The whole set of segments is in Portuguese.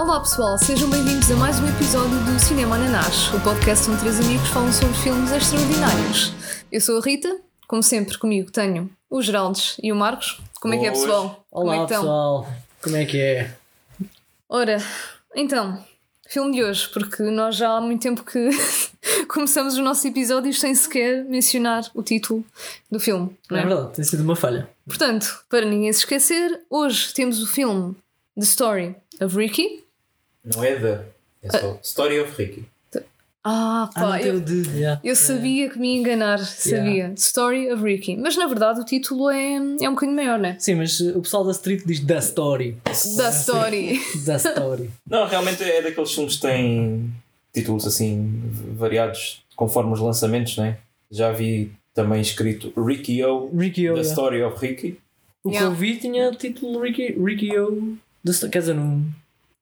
Olá pessoal, sejam bem-vindos a mais um episódio do Cinema Ananás, o podcast onde três amigos falam sobre filmes extraordinários. Eu sou a Rita, como sempre comigo tenho o Geraldes e o Marcos. Como é que é pessoal? Como é Olá que estão? pessoal, como é que é? Ora, então, filme de hoje, porque nós já há muito tempo que começamos os nossos episódios sem sequer mencionar o título do filme. não É é? verdade, tem sido uma falha. Portanto, para ninguém se esquecer, hoje temos o filme The Story of Ricky. Não é da. É só Story of Ricky. Ah, Ah, pá, não tem eu, de. yeah. eu sabia que me ia enganar, sabia. Story of Ricky. Mas na verdade o título é, é um bocadinho maior, né? Sim, mas uh, o pessoal da Street diz The Story. Da Story. The Story. Não, realmente é daqueles filmes que têm títulos assim variados conforme os lançamentos, né? Já vi também escrito Ricky O, Ricky O. The yeah. Story of Ricky. O que Yeah. eu vi tinha o título Ricky, Ricky O. The Quer dizer, no,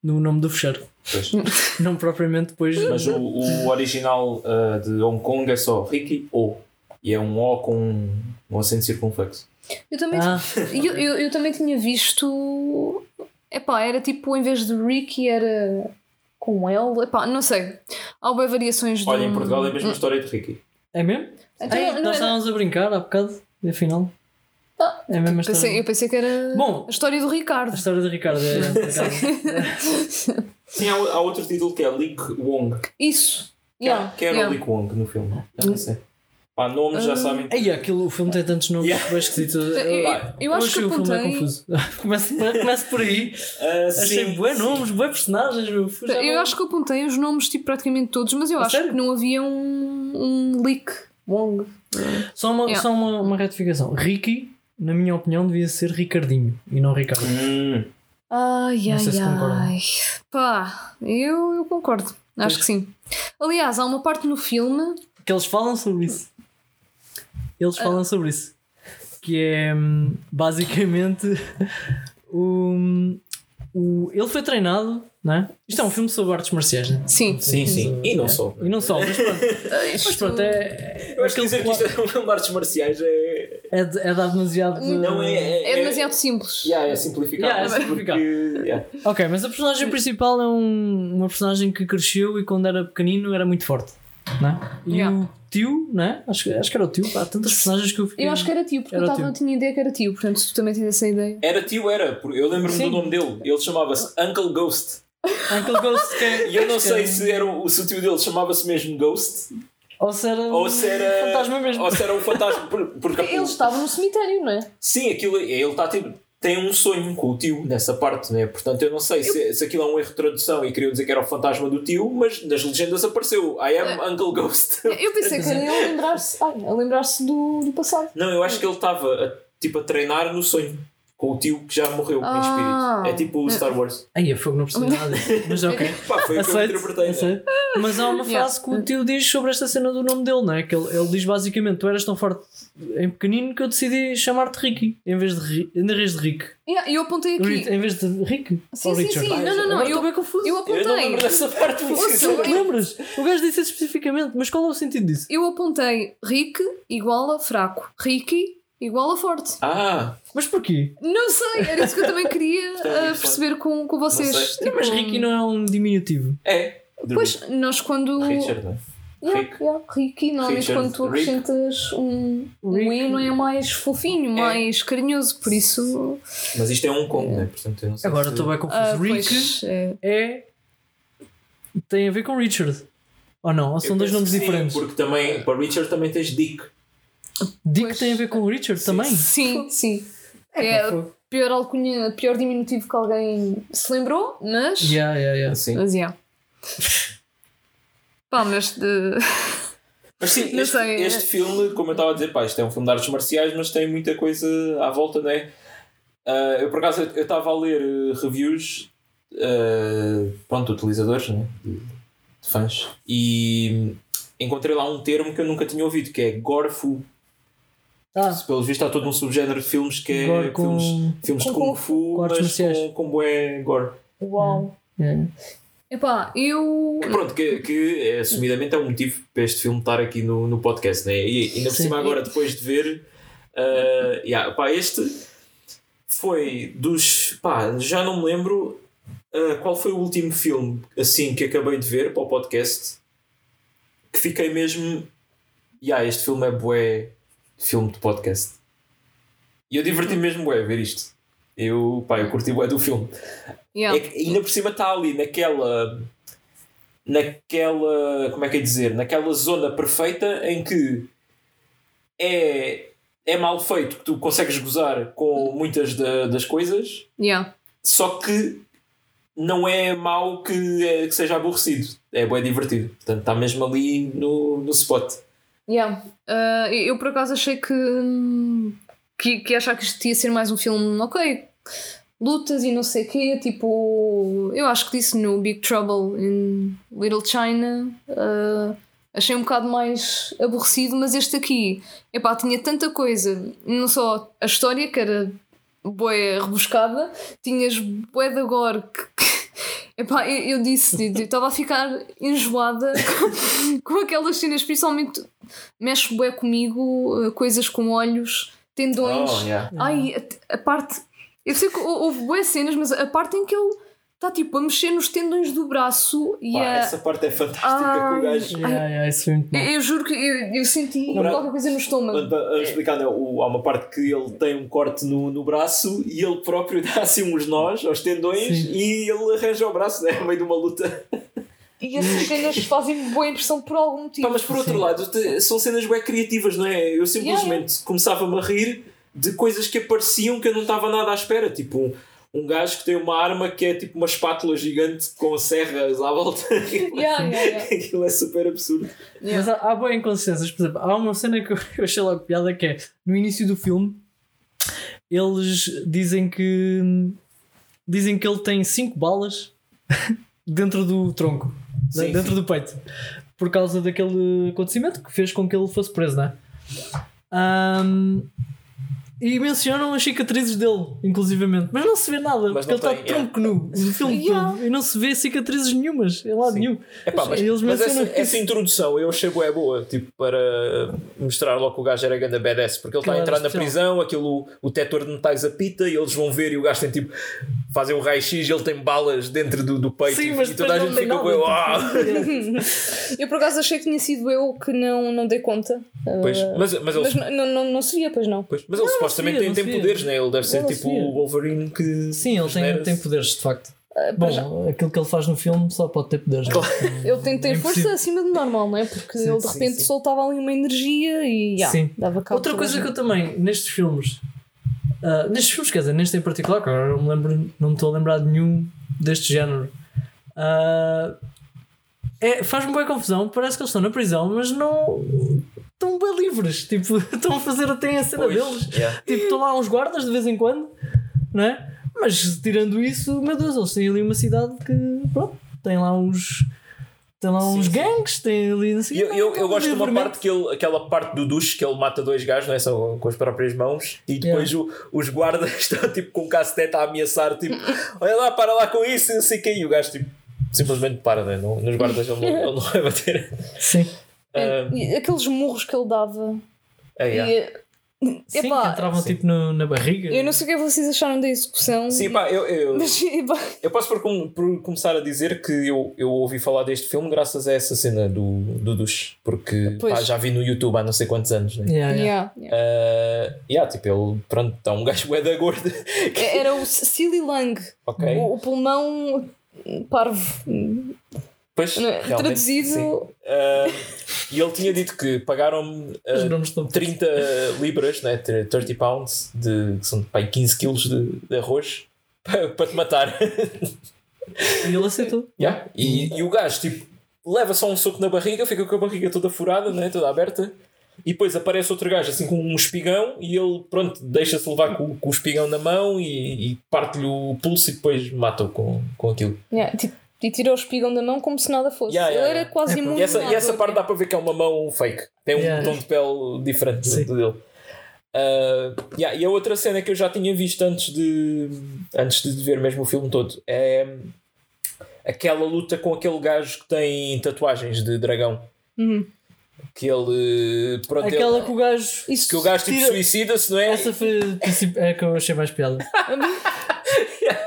no nome do fecheiro. Pois. Não propriamente depois. Mas o, o original uh, de Hong Kong é só Ricky O. E é um O com um, um acento circunflexo. Eu também, Ah, eu, eu, eu também tinha visto. Epá, era tipo, em vez de Ricky, era com L. Epá, não sei. Há variações do. Olha, em Portugal é a mesma história de Ricky. é mesmo? Então, nós era- estávamos a brincar há bocado, afinal. Ah, é a mesma história. Pensei, eu pensei que era Bom. a história do A Ricardo. história de Ricardo é. Sim, há, há outro título que é Lick Wong. Isso. Quem- Yeah, Quem era yeah. o Lick Wong no filme? Já não sei. Pá, nomes já Ah. sabem. Ei, aquilo, o filme tem tantos nomes Yeah. bem esquisitos. Eu- eu acho achei que o filme é confuso. Começa, começa por aí. Ah, Achei bué nomes, bué personagens. Eu não- acho que eu apontei os nomes tipo, praticamente todos, mas eu A acho sério? que não havia um, um leak. Wong. Só, uma, Yeah. só uma, uma retificação. Ricky, na minha opinião, devia ser Ricardinho e não Ricardo. Hum, Ai, Não ai, se ai. Pá, eu, eu concordo. Acho Pois. que sim. Aliás, há uma parte no filme. Que eles falam sobre isso. Eles Ah. falam sobre isso. Que é hum, basicamente o, o. Ele foi treinado, não é? Isto é um filme sobre artes marciais, né? Sim. sim, sim. E não só. E não só, mas pronto. Mas pronto, é, Eu acho que dizer que isto é um filme de artes marciais é. É, de- é dar demasiado. Não é. É, É demasiado simples. Yeah, é simplificado. Yeah, é simplificado. Porque, yeah. Ok, mas a personagem principal é um, uma personagem que cresceu e quando era pequenino era muito forte. Não é? E Yeah. o tio, não é? Acho, que- acho que era o tio. Há tantas personagens que eu fiquei. Eu acho que era tio, porque Era eu tava, não tinha ideia que era tio, portanto, se tu também tens essa ideia. Era tio, era. porque Eu lembro-me do nome dele. Ele chamava-se Uncle Ghost. Uncle Ghost que é. E eu não que sei é- se, era o, se o tio dele chamava-se mesmo Ghost Ou se era. ou se era. Um fantasma mesmo. Ou se era um fantasma. por- Porque Ele estava no cemitério, não é? Sim, aquilo, ele está tipo, tem um sonho com o tio nessa parte, né? Portanto, eu não sei se, se aquilo é um erro de tradução e queriam dizer que era o fantasma do tio, mas nas legendas apareceu I am É. Uncle Ghost. Eu pensei que era ele a lembrar-se lembrar-se do, do passado. Não, eu acho que ele estava tipo, a treinar no sonho com o tio que já morreu Ah. em espírito. É tipo o Star Wars. Ai, a fogo não percebi nada. Mas ok. Pá, foi o que eu Aceito, interpretei. né? aceito. Mas há uma Yeah. frase que o tio diz sobre esta cena do nome dele, não é? Que ele, ele diz basicamente: Tu eras tão forte em pequenino que eu decidi chamar-te Ricky em vez de, em vez de Rick. Yeah, eu apontei aqui. Em vez de Rick? Sim, sim, sim. Não, não, não. Eu, estou bem confuso. eu Eu não apontei. lembro dessa parte. Ouça. Lembras? O gajo disse isso especificamente, mas qual é o sentido disso? Eu apontei Rick igual a fraco. Ricky igual a forte. Ah, Mas porquê? Não sei, era isso que eu também queria é muito perceber com, com vocês. Não. Tipo, Mas Ricky não é um diminutivo. é. Pois, nós quando. Richard, não é? Yeah, Rick. yeah, Ricky, normalmente Richard, quando tu Rick. acrescentas um, um Rick. I, não é mais fofinho, mais carinhoso, por isso. Mas isto é Hong Kong, né? Portanto, eu não sei. Agora se- estou bem confuso. ah, Rick pois, é, é. tem a ver com Richard. Ou não? Ou Eu são dois penso nomes sim, diferentes? Porque também, para Richard também tens Dick. Dick Pois. tem a ver com Richard também? Sim, sim. É a pior alcunha, pior diminutivo que alguém se lembrou, mas. Yeah, yeah, yeah. Assim. Mas yeah. Pá, mas de. Mas sim, Não este, sei, é- este filme, como eu estava a dizer, pá, isto é um filme de artes marciais, mas tem muita coisa à volta, né? Ah, eu por acaso eu estava a ler eh, reviews ah, pronto, de utilizadores, né? de, de fãs, e encontrei lá um termo que eu nunca tinha ouvido, que é Gore-Fu. Ah, Pelos vistos há todo um subgénero de filmes que é Gore com- filmes, filmes de com Kung Fu, mas marciais. com, com bué gore. Uau! yeah. Epá, eu. Que pronto, que, que é, assumidamente é um motivo para este filme estar aqui no, no podcast, né? E ainda por cima agora, depois de ver, uh, yeah, pá, este foi dos. pá, já não me lembro uh, qual foi o último filme assim que acabei de ver para o podcast que fiquei mesmo. Yeah, este filme é bué filme de podcast. E eu diverti-me mesmo bué a ver isto. Eu, pá, eu curti bué do filme. Yeah. É ainda por cima está ali naquela. Naquela. Como é que é dizer? Naquela zona perfeita em que é, é mal feito que tu consegues gozar com muitas da- das coisas, Yeah. só que não é mau que, é- que seja aborrecido. É bem divertido. Portanto, está mesmo ali no, no spot. Yeah. Uh, eu por acaso achei que, que, que achar que isto ia ser mais um filme, ok, lutas e não sei o quê, tipo, eu acho que disse no Big Trouble in Little China, uh, achei um bocado mais aborrecido, mas este aqui, epá, tinha tanta coisa, não só a história, que era boa rebuscada, tinhas bué de agora que, que Epá, eu, eu disse, eu estava a ficar enjoada com, com aquelas cenas, principalmente mexe bué comigo, eh, coisas com olhos, tendões. Oh, yeah. Ai, a, a parte. Eu sei que hou- houve boas cenas, mas a parte em que ele está tipo a mexer nos tendões do braço e Pá, a. essa parte é fantástica Ai, que o gajo. Yeah, yeah, isso foi muito bom. Eu, eu juro que eu, eu senti Bra- qualquer coisa no estômago. A, a explicar, né, o- há uma parte que ele tem um corte no, no braço e ele próprio dá assim uns nós aos tendões Sim. e ele arranja o braço né, no meio de uma luta. E essas cenas fazem boa impressão por algum motivo. Pá, mas por outro lado, te- são cenas bem criativas, não é? Eu simplesmente começava-me a rir de coisas que apareciam que eu não estava nada à espera. Tipo, um, um gajo que tem uma arma que é tipo uma espátula gigante com serras à volta. Yeah, yeah, yeah. Aquilo é super absurdo. Mas há, há boas inconsistências. Por exemplo, há uma cena que eu achei logo piada que é no início do filme eles dizem que dizem que ele tem 5 balas dentro do tronco, né, Sim, dentro sim. do peito, por causa daquele acontecimento que fez com que ele fosse preso, não é? Ahm, e mencionam as cicatrizes dele, inclusivamente, mas não se vê nada, Mas porque ele não está tem, tronco nu o filme Yeah. todo e não se vê cicatrizes nenhumas em lado Sim. nenhum. Epá, mas, Eles mas essa, mencionam essa introdução eu achei boa, boa, tipo, para mostrar logo que o gajo era ganda badass, porque ele está a entrar na prisão, aquilo, o detector de metais apita e eles vão ver e o gajo tem tipo, fazem o raio-x e ele tem balas dentro do, do peito Sim, e, mas e toda a gente não fica com tipo, Eu por acaso achei que tinha sido eu que não, não dei conta. Pois, Uh, mas, mas ele, mas não, não, não seria, pois não. pois, mas ele supostamente tem, não tem via. poderes, né? ele deve ser tipo o Wolverine que. Sim, ele tem, tem poderes, de facto. para Bom, aquilo que ele faz no filme só pode ter poderes. não é? Ele tem, tem É força impossível. acima do normal, não é? Porque Sim, ele de sim, repente sim. soltava ali uma energia e yeah, Sim. dava cabo Outra coisa que eu também, nestes filmes, ah, nestes filmes, quer dizer, neste em particular, que agora não me lembro, não me estou a lembrar de nenhum deste género. ah, é, faz-me boa confusão, parece que eles estão na prisão, mas não estão bem livres. Tipo, estão a fazer até a cena Pois, deles. yeah. Tipo, estão lá uns guardas de vez em quando, não é? Mas tirando isso, meu Deus, eles têm ali uma cidade que, pronto, tem lá uns. Tem lá Sim, uns sim. gangues, tem ali. E eu, eu, eu gosto de uma parte que ele, aquela parte do duche que ele mata dois gajos, não é? Só com as próprias mãos, e depois o- os guardas estão tipo com o cacetete a ameaçar, tipo, olha lá, para lá com isso, e não sei o quê, e o gajo tipo, simplesmente para, né? não, nos guardas ele não, ele não vai bater. Sim. Ah, E aqueles murros que ele dava. é, yeah. E, Sim, epá, que entravam tipo no- na barriga. eu não sei o que é vocês acharam da execução. Sim, pá, eu, eu, Mas, eu posso por, por começar a dizer que eu, eu ouvi falar deste filme graças a essa cena do, do duche, porque pá, já vi no YouTube há não sei quantos anos, né? Yeah, yeah. yeah, yeah. Ah, yeah, tipo, ele, pronto, está um gajo bué da gordo. Era o Silly Lang, ok. o, o pulmão parvo. Pois, Não é? Traduzido- sim. Ah, e ele tinha dito que pagaram-me ah, nomes estão 30 libras, né, 30 pounds, de, que são pá, 15 quilos de, de arroz, para, para te matar. E ele aceitou. Yeah. E, e o gajo, tipo, leva só um soco na barriga, fica com a barriga toda furada, né, toda aberta. E depois aparece outro gajo assim com um espigão e ele, pronto, deixa-se levar com, com o espigão na mão e, e parte-lhe o pulso e depois mata-o com, com aquilo. Yeah, tipo, e tirou o espigão da mão como se nada fosse. Yeah, yeah, ele era yeah. quase É, imune. E essa, e essa parte dá para ver que é uma mão fake. Tem um Yeah. tom de pele diferente Sim. do dele. Ah, yeah, e a outra cena que eu já tinha visto antes de, antes de ver mesmo o filme todo é aquela luta com aquele gajo que tem tatuagens de dragão. Uhum. Que ele. Pronto, Aquela ele- que o gajo. Isso que o gajo tipo suicida-se, não é? Essa foi a que eu achei mais piada.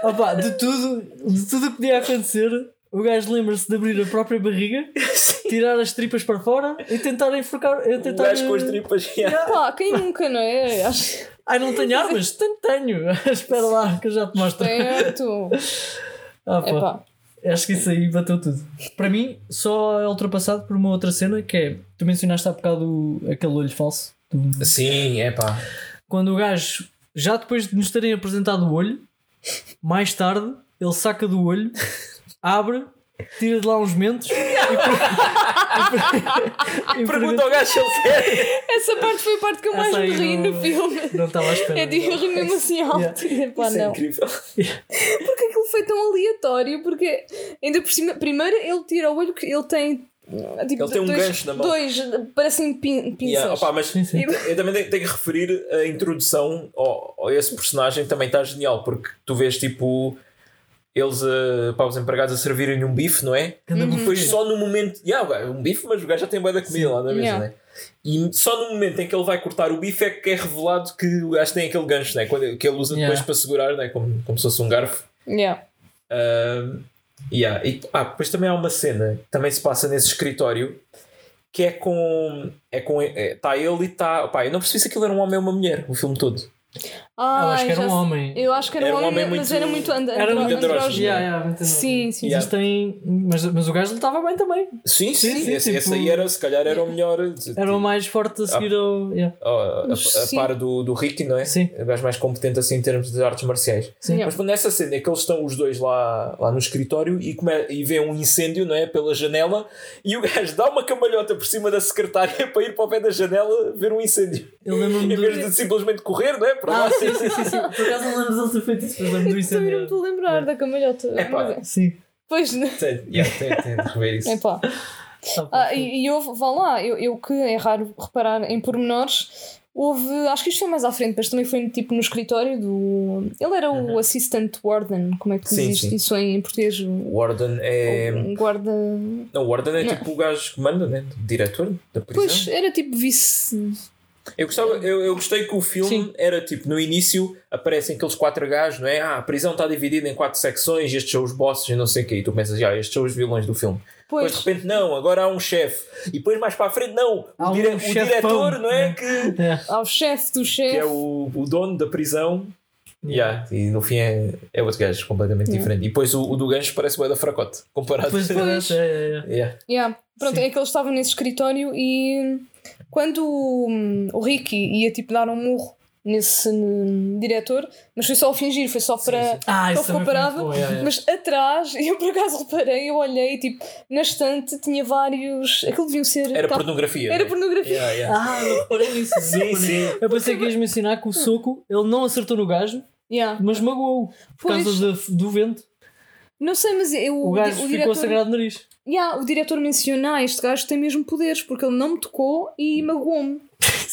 Opa, de tudo, de tudo o que podia acontecer, o gajo lembra-se de abrir a própria barriga, tirar as tripas para fora e tentar enforcar. e O Tentar, gajo com as tripas. yeah. Pá, quem nunca, não é? Acho Ai, não tenho armas? Tenho, tenho. Espera lá que eu já te mostro. certo. Ah, pá. Acho que isso aí bateu tudo. Para mim, só é ultrapassado por uma outra cena que é. Tu mencionaste há bocado o- aquele olho falso. do- Sim, é pá. Quando o gajo, já depois de nos terem apresentado o olho, mais tarde, ele saca do olho, abre, tira de lá uns mentos e, per- e per- e Pergunta ao gajo se ele quer. Essa parte foi a parte que eu mais me ri não- no filme. Não estava à espera. É de eu ri mesmo assim alto. Pá, Isso é não. incrível. Porque aquilo foi tão aleatório, porque ainda por cima, primeiro ele tira o olho que ele tem. Tipo, Ele tem um dois, gancho na mão. Dois, parecem pin, pinças. Yeah, opa, mas Sim, sim. eu também tenho, tenho que referir a introdução ao, a esse personagem também está genial, porque tu vês tipo eles, uh, pá, os empregados a servirem um bife, não é? E buffet. depois só no momento, yeah, um bife, mas o gajo já tem boa da comida lá na mesa, Yeah. né? E só no momento em que ele vai cortar o bife é que é revelado que o gajo tem aquele gancho, né? Quando, que ele usa depois Yeah. para segurar, né? como, como se fosse um garfo. Yeah. Um, yeah. e, ah, depois também há uma cena também se passa nesse escritório que é com. É com está ele e está. Eu não percebi se aquilo era um homem ou uma mulher, o filme todo. Ah, Eu acho que era um homem. Eu acho que era, Era um homem, homem mas muito- era muito andro, Era muito andrógeno. andrógeno. Yeah, yeah, muito Sim, sim. Mas, tem, mas, mas o gajo lutava bem também. Sim, sim, Sim, sim, esse, tipo- esse aí era, se calhar era o melhor. Era o mais forte a seguir ao. Yeah. a, a, a par do, do Ricky, não é? Sim. O gajo mais competente assim em termos de artes marciais. Sim. Yeah. Mas quando nessa cena é que eles estão os dois lá, lá no escritório e, come, e vê um incêndio não é, pela janela e o gajo dá uma camalhota por cima da secretária para ir para o pé da janela ver um incêndio. Eu lembro-me Em vez de simplesmente correr, não é? Para Ah, sim, sim, sim, sim. Por acaso não lembro dele ter feito isso, mas lembro do Também não me incêndio. estou a lembrar da camalhota. É pá. É- Sim. Pois, né? Tem, yeah, tem, tem de rever isso. É pá. Ah, e, e houve, vá lá, eu, eu que é raro reparar em pormenores, houve, acho que isto foi mais à frente, mas também foi tipo no escritório do. Ele era o assistant warden, como é que Sim, diz sim. isso em português? O, O Warden é. o guarda. Não, Warden é Não. tipo o gajo que manda, né? O diretor da prisão. Pois, era tipo vice. Eu, gostava, eu, eu gostei que o filme Sim. era tipo, no início aparecem aqueles quatro gajos, não é? Ah, a prisão está dividida em quatro secções, estes são os bosses e não sei o quê. E tu pensas, ah, estes são os vilões do filme. Pois, Depois de repente, não, agora há um chefe. E depois mais para a frente, não, Há o, um dire- o diretor, não é? né? Que, É. ao chefe do que chefe. é o, o dono da prisão. Yeah, e no fim é, é outro gajo completamente diferente. E depois o, o do gancho parece o da fracote comparado. É, é, é. Yeah. Yeah. Pronto, Sim. é que ele estava nesse escritório e quando o, o Ricky ia tipo dar um murro nesse hum, diretor, mas foi só a fingir, foi só para. Ah, isso ficou parado, bom, é, é. mas atrás, eu por acaso reparei, eu olhei, tipo, na estante tinha vários. Aquilo deviam ser. Era cap- pornografia. Era né? pornografia. Yeah, yeah. Ah, não reparei nisso. não Sim, sim. Eu pensei que ias mencionar que o soco ele não acertou no gajo, Yeah. mas magoou por Pois. causa do, do vento. Não sei, mas eu, O gajo o ficou diretor. sagrado no nariz. Yeah, o diretor menciona ah, este gajo tem mesmo poderes porque ele não me tocou e magoou-me.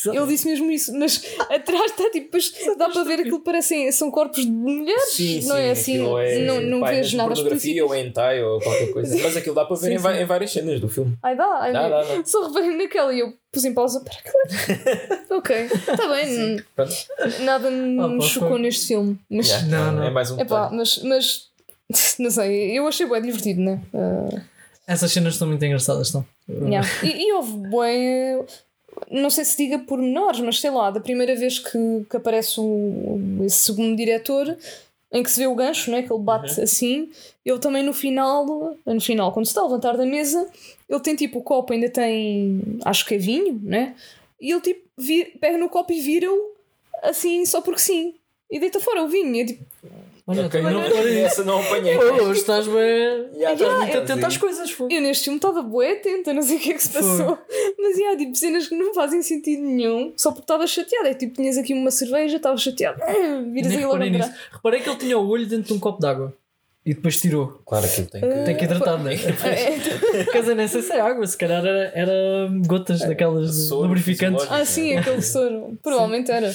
Ele disse mesmo isso, mas atrás está tipo, depois dá para ver aquilo parecem são corpos de mulheres, Sim, não sim, é assim, é, não, não pá, é vejo nada pornografia explícito. ou hentai ou qualquer coisa. Mas aquilo dá para ver Sim, em, em várias cenas do filme. Ai dá, ai, Dá, dá, dá. só reparei naquela e eu pus em pausa para aquilo. ok, está bem, nada Ah, me pá, chocou neste filme, mas Yeah, Não, não. É mais um epá, mas, mas não sei, eu achei bem divertido, né? Ah, Essas cenas estão muito engraçadas, estão. Yeah. E, e houve bué, não sei se diga por menores, mas sei lá, da primeira vez que, que aparece o, esse segundo diretor, em que se vê o gancho, né, que ele bate assim, ele também no final, no final, quando se está a levantar da mesa, ele tem tipo o copo, ainda tem, acho que é vinho, né? E ele tipo vi- pega no copo e vira-o assim só porque sim. E deita fora o vinho. E, é tipo, Olha, Ok, também não, nisso. essa não apanhei. Pô, Hoje estás bem. Yeah, Estás tá- muito atento às coisas, foi. eu neste filme estava bué atenta, não sei o que é que se Foi. passou. Mas há tipo cenas que não fazem sentido nenhum, só porque estava chateada. É tipo, tinhas aqui uma cerveja, estava chateada. Viras aí logo reparei. Reparei que ele tinha o olho dentro de um copo de água. E depois tirou. Claro que tem que. Tem que hidratar, né? É, Quer dizer, nem sei se é água, se calhar era, era gotas daquelas de Soro lubrificantes. fisiológico. ah, sim, aquele soro. Provavelmente era.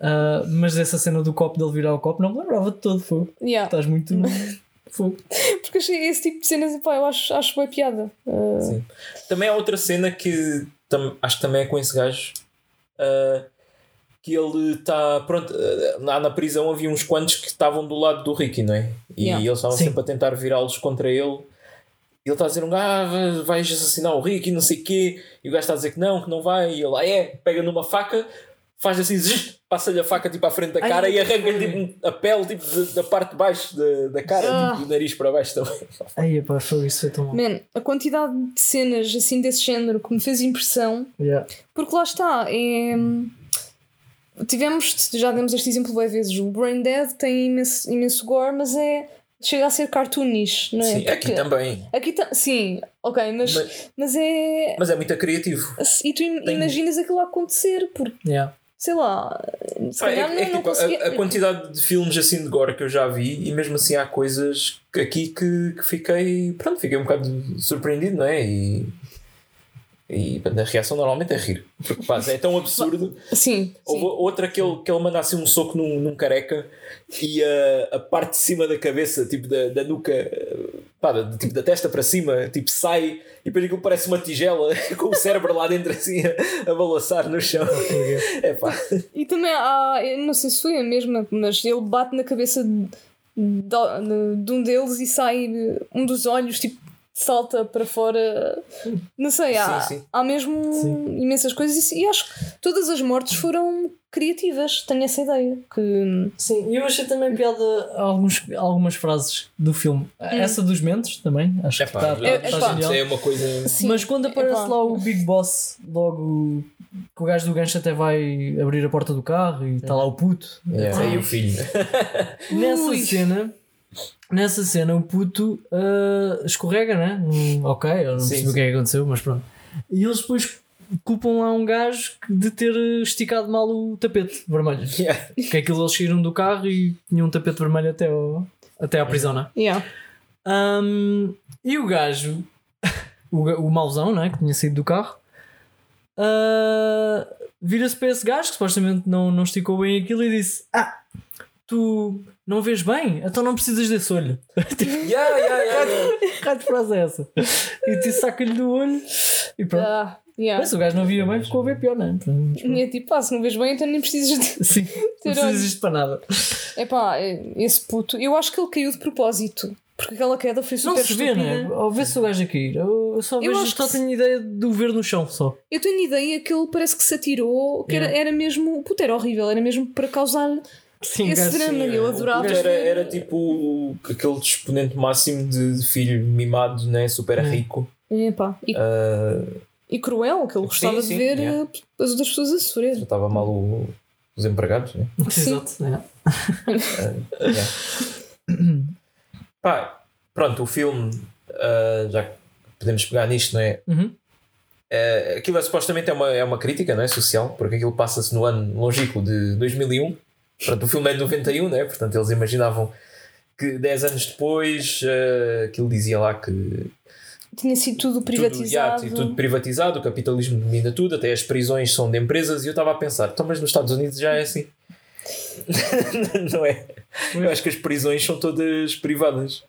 Ah, mas essa cena do copo dele virar o copo não me lembrava de todo. Fogo. Yeah. Estás muito. Fogo. Porque achei esse tipo de cenas, pá, eu acho, acho boa piada. Ah, Sim. Também há outra cena que tam- acho que também é com esse gajo. ah, que ele está. Pronto, eh, lá na prisão havia uns quantos que estavam do lado do Ricky, não é? E Yeah. eles estavam Sim. sempre a tentar virá-los contra ele. E ele está a dizer: um ah, vais assassinar o Ricky, não sei o quê. E o gajo está a dizer que não, que não vai. E ele, ah, é, pega numa faca, faz assim, passa-lhe a faca tipo à frente da Ai, cara e que arranca-lhe tipo, a pele tipo, da, da parte de baixo da, da cara, Ah. tipo, do nariz para baixo também. Ai, pá, foi isso, foi tão mal. Man, a quantidade de cenas assim desse género que me fez impressão, Yeah. porque lá está, é. Tivemos, já demos este exemplo várias vezes, o Brain Dead tem imenso, imenso gore, mas é. chega a ser cartoonish, não é? Sim, aqui Porque- também. Aqui tá, sim, ok, mas, Mas, mas é. mas é muito criativo. E tu im- Tem- imaginas aquilo a acontecer, porque, Yeah. sei lá, se Pá, é, calhar é não, não tipo, conseguia. a, a quantidade de filmes assim de gore que eu já vi, e mesmo assim há coisas aqui que, que fiquei. Pronto, fiquei um bocado surpreendido, não é? E. E a reação normalmente é rir. Porque pá, é tão absurdo. Sim, Houve sim. outra que ele, que ele manda assim um soco num, num careca e a, a parte de cima da cabeça, tipo da, da nuca, pá, da, tipo da testa para cima, tipo sai e depois aquilo parece uma tigela com o cérebro lá dentro assim a, a balançar no chão. É pá. E também há, eu não sei se foi a mesma, mas ele bate na cabeça de, de- de um deles e sai um dos olhos, tipo, salta para fora. Não sei, há, Sim, sim. há mesmo Sim. imensas coisas e, e acho que todas as mortes foram criativas, tenho essa ideia. Que, Sim, e eu achei também piada alguns, algumas frases do filme. Essa dos mentes também, acho É que pá, está é- tá é genial. é uma coisa. sim, Mas quando aparece epá. lá o Big Boss, logo que o gajo do gancho até vai abrir a porta do carro e está lá o puto. É, e o filho. Nessa Ui. cena, nessa cena o puto ah, escorrega, né? Hum, ok, eu não Sim, percebi o sim. que é que aconteceu, mas pronto. E eles depois culpam lá um gajo de ter esticado mal o tapete vermelho. Yeah. Que é aquilo eles saíram do carro e tinham um tapete vermelho até, ao, até à prisão, né? yeah. Ahm, e o gajo, o, o mauzão, né, que tinha saído do carro, ah, vira-se para esse gajo que supostamente não, não esticou bem aquilo e disse: Ah, tu não vês bem? Então não precisas desse olho. Yeah, yeah, yeah, yeah. Que raio de frase é essa? E tu saca-lhe do olho e pronto. Ah, yeah. Mas se o gajo não via bem, ficou a ver pior, não é? E é tipo, ah, se não vês bem, então nem precisas de. Sim, não precisas disto para nada. Epá, esse puto, eu acho que ele caiu de propósito. Porque aquela queda foi super Não se vê, estúpida. né? Ao ver se o gajo a cair, eu eu só Eu vejo, acho só tenho ideia de o ver no chão só. Eu tenho ideia que ele parece que se atirou, que era, Yeah. era mesmo. Puto, era horrível, era mesmo para causar Sim, esse drama. eu adorava. Era, era tipo aquele exponente máximo de, filho mimado, né? super Hum. rico. E, Ah, e cruel, que ele gostava sim, de ver yeah. eh, as outras pessoas a sofrer. já estava mal o- os empregados, né? Exato. é. Yeah. Pá, pronto, o filme, ah, já que podemos pegar nisto, não é? Uhum. Eh, aquilo é, supostamente é uma, é uma crítica não é? social, porque aquilo passa-se no ano longínquo de 2001. Portanto, o filme é de 91, né? portanto, eles imaginavam que 10 anos depois eh, aquilo dizia lá que Tinha sido tudo tudo, yeah, privatizado. tudo privatizado, o capitalismo domina tudo, até as prisões são de empresas. E eu estava a pensar, então, mas nos Estados Unidos já é assim. não é? Eu acho que as prisões são todas privadas.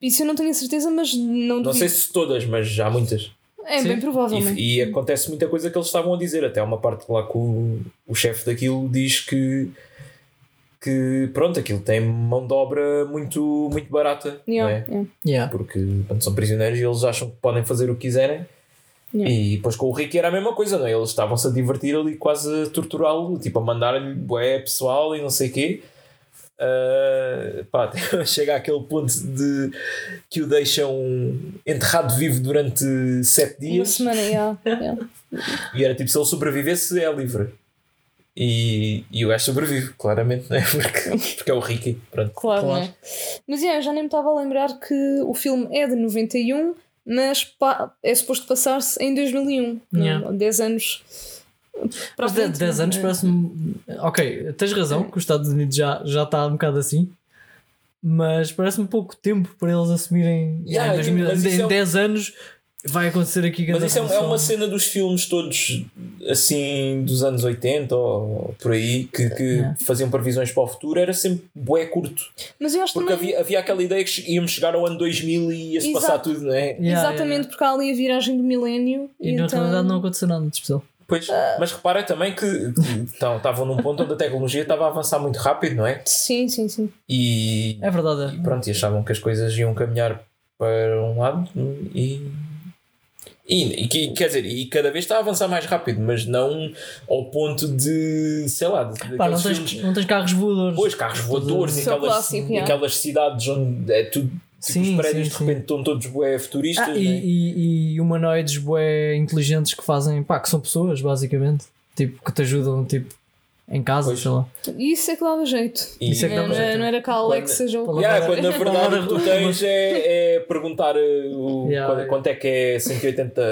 Isso eu não tenho a certeza, mas não Não duvido. sei se todas, mas há muitas. É Sim. bem provável. E, e acontece muita coisa que eles estavam a dizer. Até há uma parte lá que o, o chefe daquilo diz que, que pronto, aquilo tem mão de obra muito, muito barata. Yeah, não é? yeah. Yeah. Porque pronto, são prisioneiros e eles acham que podem fazer o que quiserem. Yeah. E depois com o Ricky era a mesma coisa, não é? Eles estavam-se a divertir ali, quase a torturá-lo, tipo a mandar-lhe bué pessoal e não sei o quê. Ah, pá, chega àquele ponto de que o deixam enterrado vivo durante sete Uma dias semana, yeah, yeah. e era tipo se ele sobrevivesse é livre e, e o gajo sobrevive claramente não é? porque, porque é o Ricky pronto. Claro, Claro. né? Mas yeah, eu já nem me estava a lembrar que o filme é de 91, mas é suposto passar-se em 2001. Yeah. Não, 10 anos. para Mas a frente, 10 anos né? parece-me. Ok, tens razão que os Estados Unidos já, já está um bocado assim, mas parece-me pouco tempo para eles assumirem Yeah, em, 2000, mas isso em é um- 10 anos vai acontecer aqui mas isso é, é uma cena dos filmes todos assim dos anos 80 ou por aí que, que Yeah. faziam previsões para o futuro era sempre bué curto Mas eu acho porque também. havia, havia aquela ideia que íamos chegar ao ano 2000 e ia-se Exato. passar tudo não é? Yeah, exatamente, yeah. porque há ali a viragem do milénio. E na então... realidade não aconteceu nada de especial. Pois, mas repara também que então, estavam num ponto onde a tecnologia estava a avançar muito rápido, não é? Sim, sim, sim. E, É verdade. e pronto, e achavam que as coisas iam caminhar para um lado e. E, e que- quer dizer, e cada vez está a avançar mais rápido, mas não ao ponto de, sei lá, de, Pá, não tens, filmes- não tens carros voadores. Pois, carros voadores, o aquelas, clássico, aquelas cidades onde é tudo. Tipo, Sim, os prédios sim, de sim. repente estão todos bué futuristas. Ah, né? e, e, e humanoides bué inteligentes que fazem, pá, que são pessoas, basicamente. Tipo, que te ajudam, tipo, em casa, Pois. sei lá. E isso é que dava jeito. E- Isso é que Não, dava não, jeito. não era cá a Alexa já o Yeah, quando na verdade o que tu tens é, é perguntar uh, o, Yeah, quando- yeah. quanto é que é 180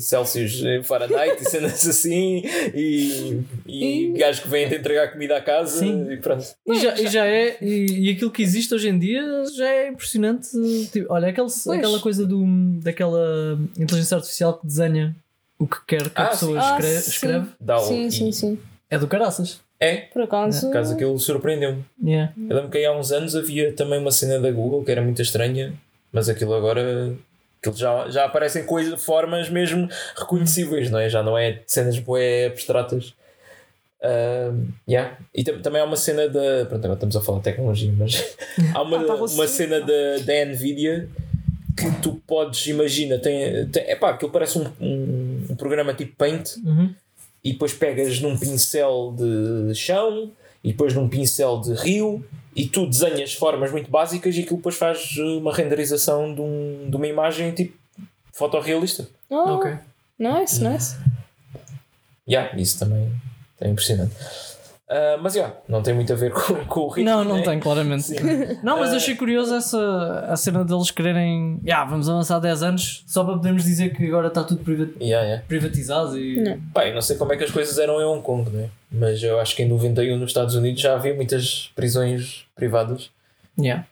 Celsius em Fahrenheit e cenas assim e, e E- gajos que vêm te entregar comida à casa Sim. e pronto. E já, e já é, e, e aquilo que existe hoje em dia já é impressionante. Tipo, olha, aquele, aquela coisa do, daquela inteligência artificial que desenha o que quer que a Ah, pessoa sim. escreve, Ah, sim. escreve. Dá o- Sim, sim, sim. É do caraças. É, Por acaso. por acaso aquilo surpreendeu-me. Yeah. Eu lembro que aí há uns anos havia também uma cena da Google que era muito estranha, mas aquilo agora aquilo já, já aparecem coisas, formas mesmo reconhecíveis, não é? Já não é cenas bué abstratas. Ahm, yeah. E tam- também há uma cena da. Pronto, agora estamos a falar de tecnologia, mas há uma, Ah, uma cena da, da Nvidia que tu podes, imagina, tem, tem, epá, aquilo parece um, um, um programa tipo Paint Uhum. E depois pegas num pincel de chão e depois num pincel de rio e tu desenhas formas muito básicas e aquilo depois faz uma renderização de, um, de uma imagem tipo fotorrealista. Oh, Ok. Nice, nice. Yeah, isso também é impressionante. Ah, mas yeah, não tem muito a ver com, com o ritmo. Não, não né? tem, claramente. Sim. Não, mas Ah. achei curioso essa a cena deles quererem. Yeah, vamos avançar 10 anos só para podermos dizer que agora está tudo priva- Yeah, yeah. privatizado e. Não. Eu não sei como é que as coisas eram em Hong Kong, né? mas eu acho que em 91 nos Estados Unidos já havia muitas prisões privadas Yeah.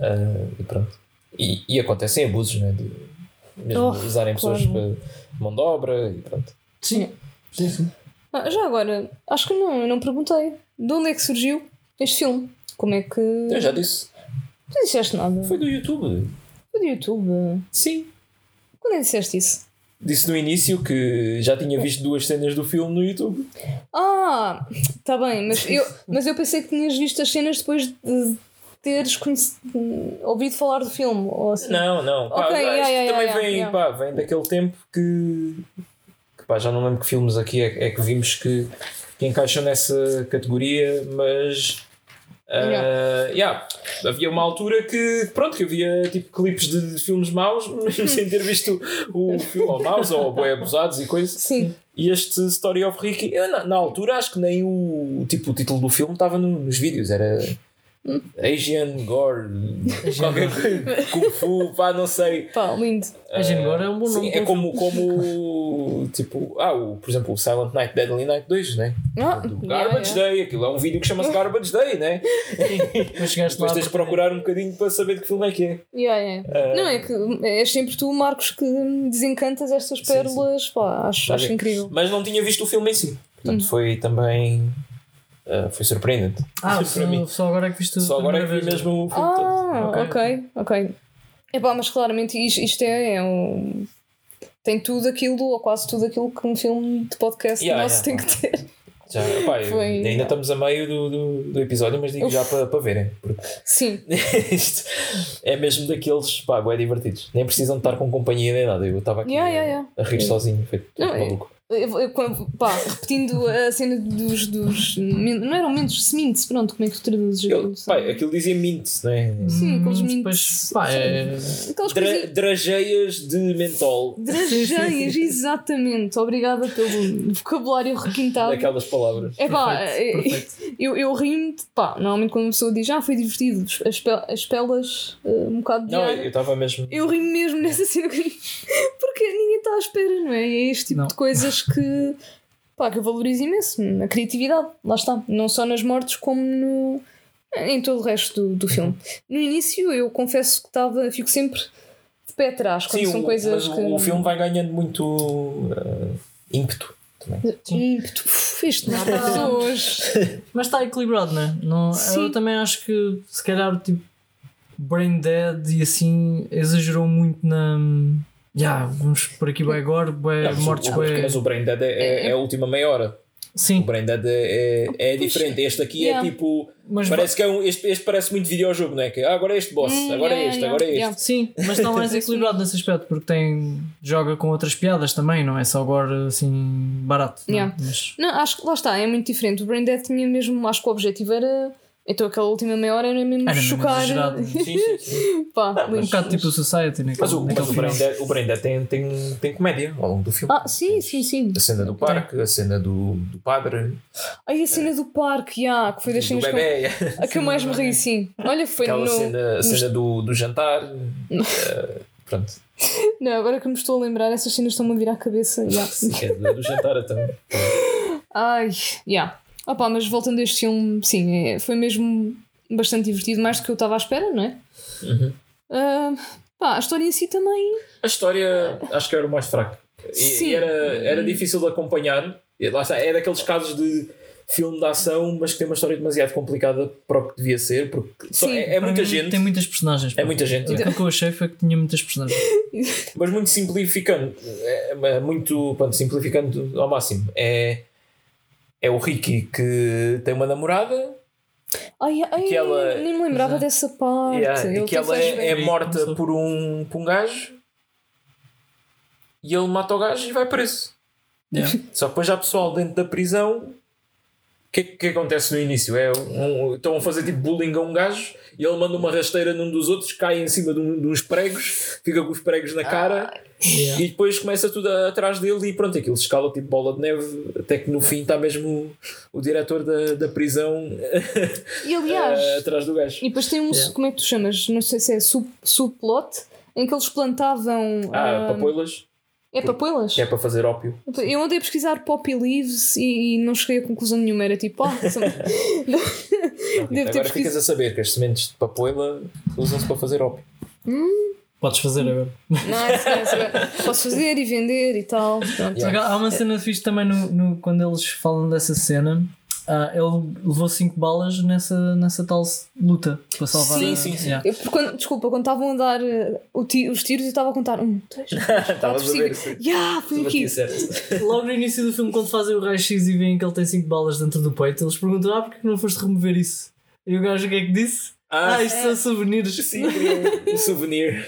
Ah, e pronto. E, e acontecem abusos, né? De mesmo Oh, usarem pessoas claro. para mão de obra e pronto. Sim. Sim, sim. Ah, já agora, acho que não, eu não perguntei. De onde é que surgiu este filme? Como é que. Eu já disse. Não disseste nada. Foi do YouTube. Foi do YouTube. Sim. Quando é que disseste isso? Disse no início que já tinha visto duas cenas do filme no YouTube. Ah, tá bem, mas eu, mas eu pensei que tinhas visto as cenas depois de teres ouvido falar do filme. Ou assim. Não, não. Pá, Ok, isto yeah, yeah, também yeah, vem. Pá, vem daquele tempo que pá, já não lembro que filmes aqui é, é que vimos que, que encaixam nessa categoria, mas ah, yeah, havia uma altura que pronto, que havia tipo clipes de, de filmes maus, mesmo sem ter visto o filme ou maus ou boi abusados e coisas. Sim. E este Story of Ricky, eu, na, na altura acho que nem o, tipo, o título do filme estava no- nos vídeos, era Asian Gore, qualquer coisa, Kung Fu, pá, não sei. Pá, lindo. A gente agora é um bom Sim, nome. é como, como tipo, ah, o, por exemplo, o Silent Night, Deadly Night 2, né? Ah, Do yeah, Garbage yeah. Day, aquilo é um vídeo que chama-se Garbage Day, né? Mas chegaste. Depois tens de procurar um bocadinho para saber de que filme é que é. Yeah, yeah. Ah. Não, é que és sempre tu, Marcos, que desencantas estas pérolas. Pá, acho, Tá acho incrível. Mas não tinha visto o filme em si. Portanto, Hum. foi também. Ah, foi surpreendente. Ah, só, só agora é que viste Só agora é que vi mesmo o filme todo. Ah, Ok. ok, ok. É pá, mas claramente isto, isto é, é um. Tem tudo aquilo, ou quase tudo aquilo que um filme de podcast Yeah, nosso yeah. tem que ter. Já, pá, Foi- ainda estamos a meio do, do, do episódio, mas digo Uf. já para, para verem. Porque Sim, isto é mesmo daqueles pá, bué divertidos. Nem precisam de estar com companhia nem nada. Eu estava aqui Yeah, a, yeah, yeah. a rir sozinho, feito Não, é- maluco. Eu- eu- pá, repetindo a cena dos. dos não eram mentos, semintes, pronto, como é que tu traduzes aquilo? pá, aquilo dizia mint, não é? Sim, aqueles Hum, mints. depois, pá, é- Aquelas Dra drageias de mentol. Drageias, exatamente. Obrigada pelo vocabulário requintado. Daquelas palavras. É pá, Perfeito, perfeito. eu, eu rimo pá, normalmente quando uma pessoa diz ah, foi divertido, as, pe- as pelas eh, um bocado de Não, ar, eu estava mesmo. eu rimo mesmo nessa cena que- porque ninguém está à espera, não é? É este tipo Não. de coisas que, pá, que eu valorizo imenso, a criatividade, lá está, não só nas mortes como no, em todo o resto do, do filme. No início eu confesso que estava, fico sempre de pé atrás quando Sim, são o, coisas mas que. o, filme vai ganhando muito ah, ímpeto também. Ímpeto. Nas pessoas. Mas está equilibrado, não é? Não, Sim. eu também acho que se calhar tipo Brain Dead e assim exagerou muito na, Já, vamos por aqui bem agora, mas, mortes, o, mas o Brain Dead é, é- é a última meia hora. O Sim, Brain Dead é, é, é diferente. Este aqui Yeah. é tipo. mas Parece que é um. Este, este parece muito videojogo, não é? Que, ah, agora é este boss, Hum, agora é yeah, este, yeah, agora é este. yeah. Sim, mas está mais equilibrado nesse aspecto porque tem joga com outras piadas também, não é só agora assim barato. não é? Yeah. Mas Não, acho que lá está, é muito diferente. O Brain Dead tinha mesmo, acho que o objetivo era. Então aquela última meia hora era mesmo Era mesmo chocar. exagerado. Sim, sim, sim. Pá, um bocado tipo o Society naquele, Mas o, naquele mas o final. Brain Dead, o Brain Dead tem, tem, tem comédia ao longo do filme. Ah, sim, sim, sim. A cena do parque, a cena do, do padre, Ai, a cena do parque, já, que foi das cenas que eu- bebê, a que eu mais me ri, sim. Olha, foi aquela no. cena, a cena do, do jantar. eh, pronto. Não, agora que me estou a lembrar, essas cenas estão-me a vir à cabeça. já. É do, do jantar também. Ai, já. Opa, mas voltando a este filme, sim, é- foi mesmo bastante divertido, mais do que eu estava à espera, não é? Uhum. Ah, pá, a história em si também. A história acho que era o mais fraco. E, Sim. e era, era difícil de acompanhar. Lá está, é daqueles casos de filme de ação, mas que tem uma história demasiado complicada para o que devia ser, porque só- Sim. é, é muita gente, Tem muitas personagens. é muita gente, Aquilo que eu achei foi que tinha muitas personagens. mas muito simplificando, é, é muito pronto, simplificando ao máximo. É, é o Ricky que tem uma namorada Ai, ai, Que ela- nem me lembrava é. dessa parte. yeah, e que ela é, é morta por um, por um gajo e ele mata o gajo e vai preso. Yeah. Só que depois há pessoal dentro da prisão. O que, que acontece no início? É um- um- estão a fazer tipo bullying a um gajo e ele manda uma rasteira num dos outros, cai em cima de, um- de uns pregos, fica com os pregos na cara Yeah. e depois começa tudo a- atrás dele e pronto, aquilo se escala tipo bola de neve, até que no fim está mesmo o, o diretor da, da prisão E aliás, eh, atrás do gajo. e depois tem um. Yeah. Como é que tu chamas? Não sei se é sub, subplot, em que eles plantavam. Ah, ah, papoilas, É papoilas? que é para fazer ópio. Eu andei a pesquisar poppy leaves e, e não cheguei a conclusão nenhuma. Era tipo, ah, são- Devo ter Agora pesquis- ficas a saber que as sementes de papoila usam-se para fazer ópio. Podes fazer agora. nice, nice, nice. Posso fazer e vender e tal. Yeah. Há uma cena fixe também no, no- quando eles falam dessa cena. Ah, ele levou 5 balas nessa, nessa tal luta para salvar Sim, a- sim, sim. Yeah. Eu, quando- desculpa, quando estavam a dar o ti- os tiros, eu estava a contar um, dois, três, Estavas quatro, a ver, cinco. sim. Yeah, foi aqui. Logo no início do filme, quando fazem o raio-x e veem que ele tem 5 balas dentro do peito, eles perguntam: Ah, porque que não foste remover isso? E o gajo o que é que disse? Ah, Ah, isto são souvenirs. sim, um souvenir.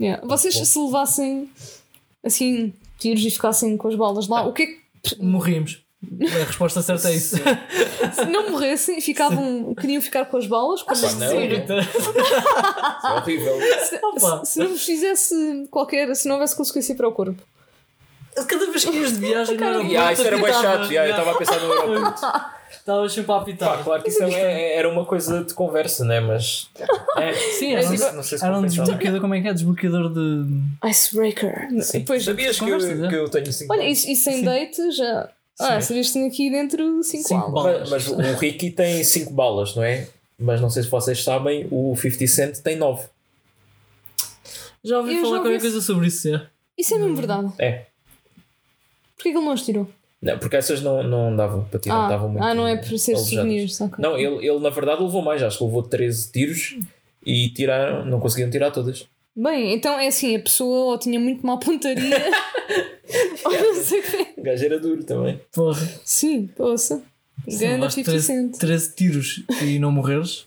Yeah. Vocês se levassem assim tiros e ficassem com as balas lá, o que é que Morríamos. A resposta certa é isso. se não morressem ficavam, queriam ficar com as balas? Como Pá, é que não. Isso é horrível. se, Opa. se- não vos fizesse qualquer, se não houvesse consequência para o corpo. Cada vez que ias de viagem no aeroporto. E, ah, isso era bem chato. yeah, eu estava a pensar no aeroporto. Estava sempre a Pá, apitar. claro que isso é- era uma coisa de conversa, né? Mas. É, Sim, É era tipo- não sei se era um desbloqueador. Como é que é? Desbloqueador de. Icebreaker. Sim. Depois, Sabias que, conversas, eu, é? que eu tenho 5 olha, isso, isso sem date já. Ah, sabias que tenho aqui dentro 5 Cinco balas. Mas, mas o Ricky tem 5 balas, não é? Mas não sei se vocês sabem, o 50 Cent tem 9. Já ouvi Eu já falar ouvi qualquer coisa sobre isso. É. Isso é mesmo verdade. É. Porquê que ele não as tirou? Não, porque essas não, não davam para tirar, Ah, estavam muito. ah, não é por ser souvenirs. ok. Não, ele, ele na verdade levou mais, acho que levou 13 tiros e tiraram, não conseguiam tirar todas. Bem, então é assim, a pessoa ou tinha muito má pontaria ou não sei o que. O gajo era duro também. Porra. Sim, poça. Se Ganda levaste 50 13, Cent. 13 tiros e não morreres,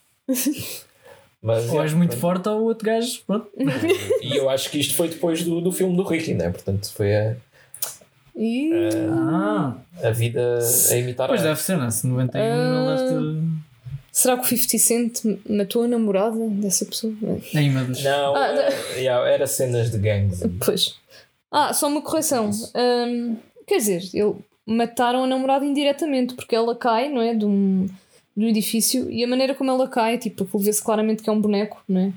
Mas, ou é, és muito pronto. forte ou o outro gajo. Pronto. E eu acho que isto foi depois do, do filme do Ricky, né? Portanto, foi a, E... Ah, a vida a imitar pois a deve ser, né? Se 91 Ah. ele deve ter. Será que o 50 Cent matou a namorada dessa pessoa? Meu Deus. Não, Ah, é- yeah, era cenas de gangues. Pois. Ah, só uma correção. Hum, quer dizer, ele mataram a namorada indiretamente, porque ela cai, não é? De um, do edifício e a maneira como ela cai, tipo, aquilo vê-se claramente que é um boneco, não é?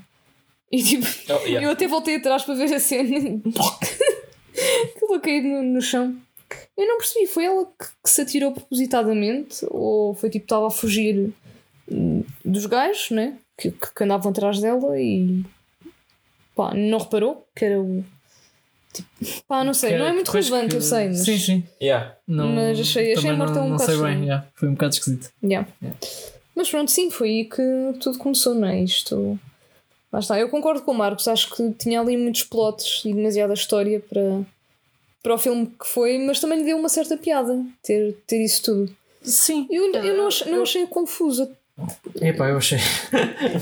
E tipo, Oh, yeah. eu até voltei atrás para ver a cena. Aquilo cair no, no chão. Eu não percebi, foi ela que, que se atirou propositadamente ou foi tipo, estava a fugir dos gajos, né? Que, que, andavam atrás dela e pá, não reparou que era o. Tipo, pá, não sei, Que não é muito relevante, que- eu sei, mas. Sim, sim. Yeah. Não, Mas achei- achei também a morte não, um não bocado sei bem, estranho. yeah, foi um bocado esquisito. Yeah. Yeah. Mas pronto, sim, foi aí que tudo começou, não é? Isto. Lá está, eu concordo com o Marcos, acho que tinha ali muitos plots e demasiada história para, para o filme que foi, mas também lhe deu uma certa piada ter, ter isso tudo. Sim. Eu, eu não, achei, não achei confuso, Epá, eu achei.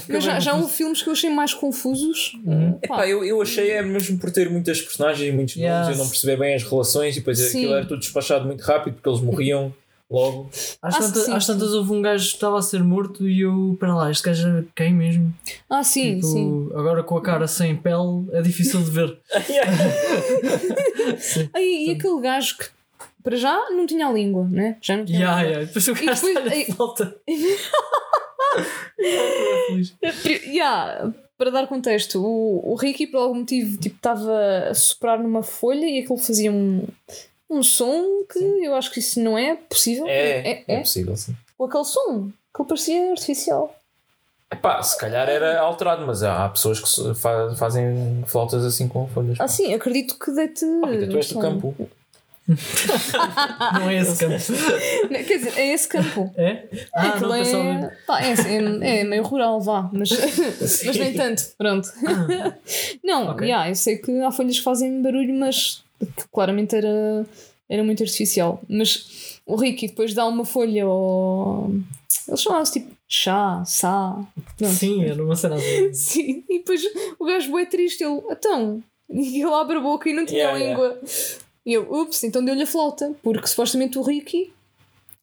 mas já, já houve filmes que eu achei mais confusos. Pá, Epá, eu, eu achei é mesmo por ter muitas personagens e muitos Yes. nomes, eu não perceber bem as relações e depois Sim. aquilo era tudo despachado muito rápido porque eles morriam logo. Às, Ah, tantas, sim, às sim. tantas houve um gajo que estava a ser morto e eu. Espera lá, este gajo é quem mesmo? Ah, sim, Tipo, sim. Agora com a cara sem pele é difícil de ver. Aí, e aquele gajo que para já não tinha a língua, né? Já não tinha. Ya, a língua. ya, Depois o gajo depois-. Pri- Yeah, para dar contexto, o, o Ricky por algum motivo tipo, estava a soprar numa folha e aquilo fazia um, um som que eu acho que isso não é possível. É, é, é é. possível, sim. Ou aquele som que ele parecia artificial. Epá, se calhar era alterado, mas há pessoas que fazem flautas assim com folhas. Ah, sim, acredito que deite. Oh, tu és do campo. Não é esse campo. Não, Quer dizer, é esse campo. É? Ah, Aquilo não, é, pensava. pá, é, é, é meio rural, vá, mas, mas nem tanto. Pronto. Não, Ok. yeah, eu sei que há folhas que fazem barulho, mas claramente era, era muito artificial. Mas o Ricky depois dá uma folha ao. Eles chamavam-se tipo chá, sá. Pronto. Sim, era uma cena assim. Sim, e depois o gajo é triste, ele, então, e ele abre a boca e não tinha Yeah, língua. E eu, ups, então deu-lhe a flauta, porque supostamente o Ricky,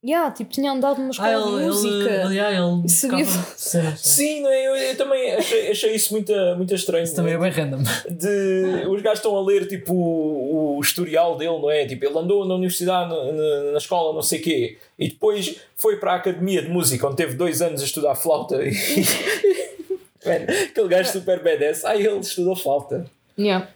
yeah, tipo, tinha andado numa Ah, escola de ele. música. Ele, ele, ah, ele Sabia- Sim, sim. Não é? eu, eu também achei, achei isso muito, muito estranho. Isso também é bem random. de os gajos estão a ler tipo o, o historial dele, não é? Tipo, ele andou na universidade, na, na- na escola, não sei quê, e depois foi para a academia de música, onde teve dois anos a estudar flauta. E... Mano, aquele gajo super badass, ah, ele estudou flauta. Yeah.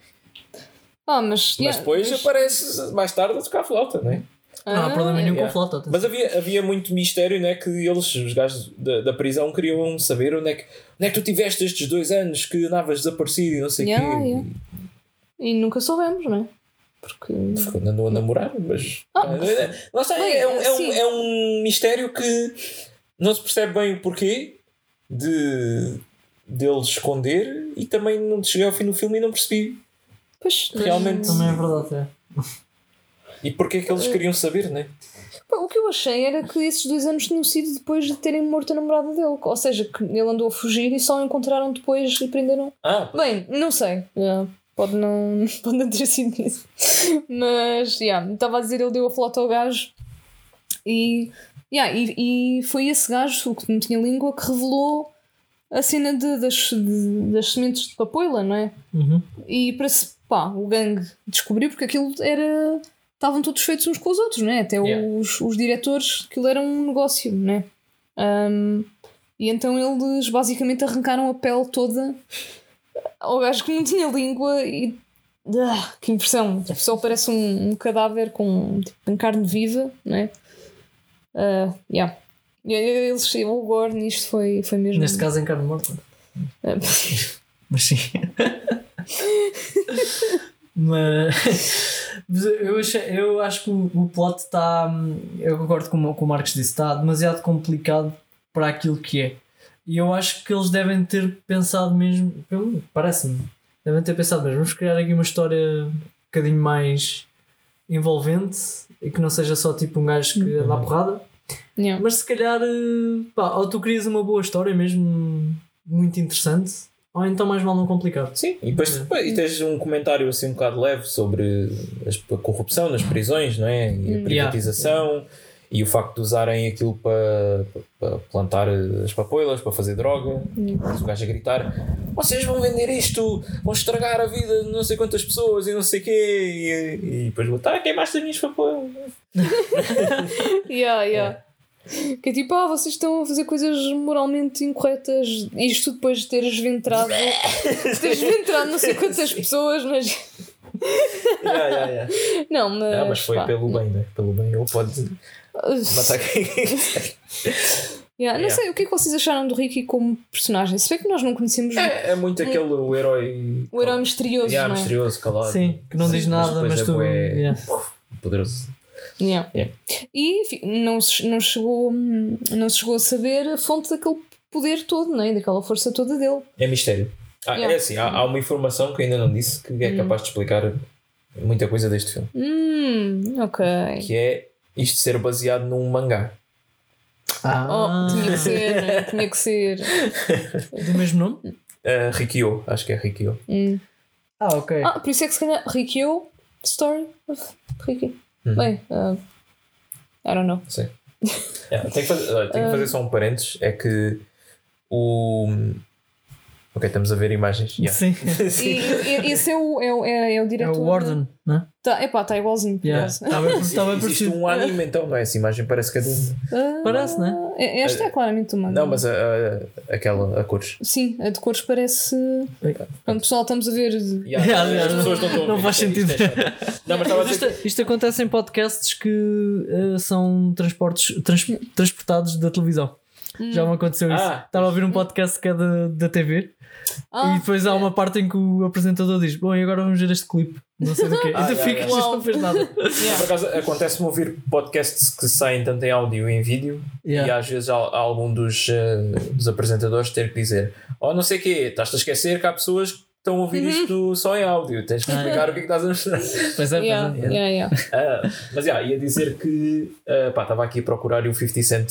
Ah, mas. Mas depois mas- aparece mais tarde a tocar flauta, não é? Não há Ah, problema nenhum yeah. com flauta. Mas havia, havia muito mistério, né? Que eles, os gajos da, da prisão, queriam saber onde é, que, onde é que tu tiveste estes dois anos que andavas desaparecido e não sei o Yeah, quê. yeah. E nunca soubemos, não é? Porque. Ficou- andou a namorar, mas. Ah, Lá está, bem, é, um, é, um, é um mistério que não se percebe bem o porquê de dele esconder e também não cheguei ao fim do filme e não percebi. Pois, Realmente. Também é verdade. É. E porquê que eles queriam saber, né? O que eu achei era que esses dois anos tinham sido depois de terem morto a namorada dele. Ou seja, que ele andou a fugir e só o encontraram depois e prenderam. Ah, Bem, não sei. Yeah, Pode não, pode não ter sido isso. Mas, yeah, estava a dizer, ele deu a flauta ao gajo e, yeah, e, e foi esse gajo, o que não tinha língua, que revelou a cena de, das, de- das sementes de papoila, não é? Uhum. E para se, pá, o gangue descobriu porque aquilo era. Estavam todos feitos uns com os outros, né? Até Yeah. os, os diretores, aquilo era um negócio, né? Um, e então eles basicamente arrancaram a pele toda ao gajo que não tinha língua e. Ah, que impressão! Tipo, só parece um, um cadáver com tipo, carne viva, né? Uh, yeah. E Eles, o gore nisto foi, foi mesmo. Neste caso em carne morta. Ah, Mas sim. Mas, eu, achei, eu acho que o, o plot está. Eu concordo com, o- com o Marcos disse, está demasiado complicado para aquilo que é. E eu acho que eles devem ter pensado mesmo. Parece-me. Devem ter pensado mesmo. Vamos criar aqui uma história um bocadinho mais envolvente e que não seja só tipo um gajo que anda à porrada. Yeah. Mas se calhar, eh, pá, ou tu crias uma boa história mesmo muito interessante, ou então mais vale não complicar. Sim, e depois e tens um comentário assim um bocado leve sobre a corrupção nas prisões, não é? E a privatização e o facto de usarem aquilo para, para plantar as papoilas, para fazer droga. Mas o gajo a gritar: vocês vão vender isto, vão estragar a vida de não sei quantas pessoas e não sei quê. E, e depois vou estar queimaste as minhas papoilas. Yeah, yeah. Que é tipo, ah, vocês estão a fazer coisas moralmente incorretas. Isto depois de teres ventrado. de teres ventrado não sei quantas pessoas, mas. Yeah, yeah, yeah. Não, mas. Ah, mas foi pá. pelo bem, né? Pelo bem, ele pode matar quem. Yeah, não Yeah. sei, o que é que vocês acharam do Ricky como personagem? Se bem que nós não conhecemos É, é muito aquele o herói. o herói misterioso, Yeah, não é? misterioso, calado. Sim, que não diz nada, depois mas é tu. yeah. Poderoso. Yeah. Yeah. E enfim, não, se, não, chegou, não se chegou a saber a fonte daquele poder todo, não é? daquela força toda dele. É mistério. Ah, Yeah. É assim, há, há uma informação que ainda não disse que é capaz de explicar muita coisa deste filme. Hum, ok. Que é isto ser baseado num mangá. Ah, Oh, tinha que ser, né? tinha que ser. do mesmo nome? Uh, Rikyo, acho que é Rikyo. Hum. Ah, ok. Ah, por isso é que se calhar Rikyo Story of Riki. Uhum. Bem, uh, I don't know. Sim. Yeah, tenho que fazer, tenho que fazer só um parênteses. É que o. Ok, estamos a ver imagens. Yeah. Sim. E, e- esse é o, é o, é, é o É diretor. o Warden, né? Tá, epá, está igualzinho. Yeah. Está bem, está bem Existe um anime então, não é? Essa imagem parece que é de um. Ah, Parece, né? é- Esta é claramente uma. Não, mas a, a- aquela, a cores. Sim, a de cores parece. Quando pessoal estamos a ver. Yeah, Yeah, yeah, as pessoas não estão a não faz sentido. É. Não, mas Mas. Isto, isto acontece em podcasts que eh, são transportes, trans- transportados da televisão. Já me aconteceu isso. Ah. Estava a ouvir um podcast que é da, da TV Ah, e depois há uma parte em que o apresentador diz: Bom, e agora vamos ver este clipe. Não sei do quê. Ah, e tu yeah, ficas, yeah. não fez nada. Por acaso acontece-me ouvir podcasts que saem tanto em áudio e em vídeo Yeah. e às vezes há, há algum dos, eh, dos apresentadores ter que dizer oh não sei o quê, estás-te a esquecer que há pessoas que estão a ouvir isto só em áudio, tens que Ah, explicar o que é que estás a mostrar. Pois é, yeah, pois é. yeah, yeah. Ah, mas yeah, ia dizer que ah, pá, estava aqui a procurar e o 50 Cent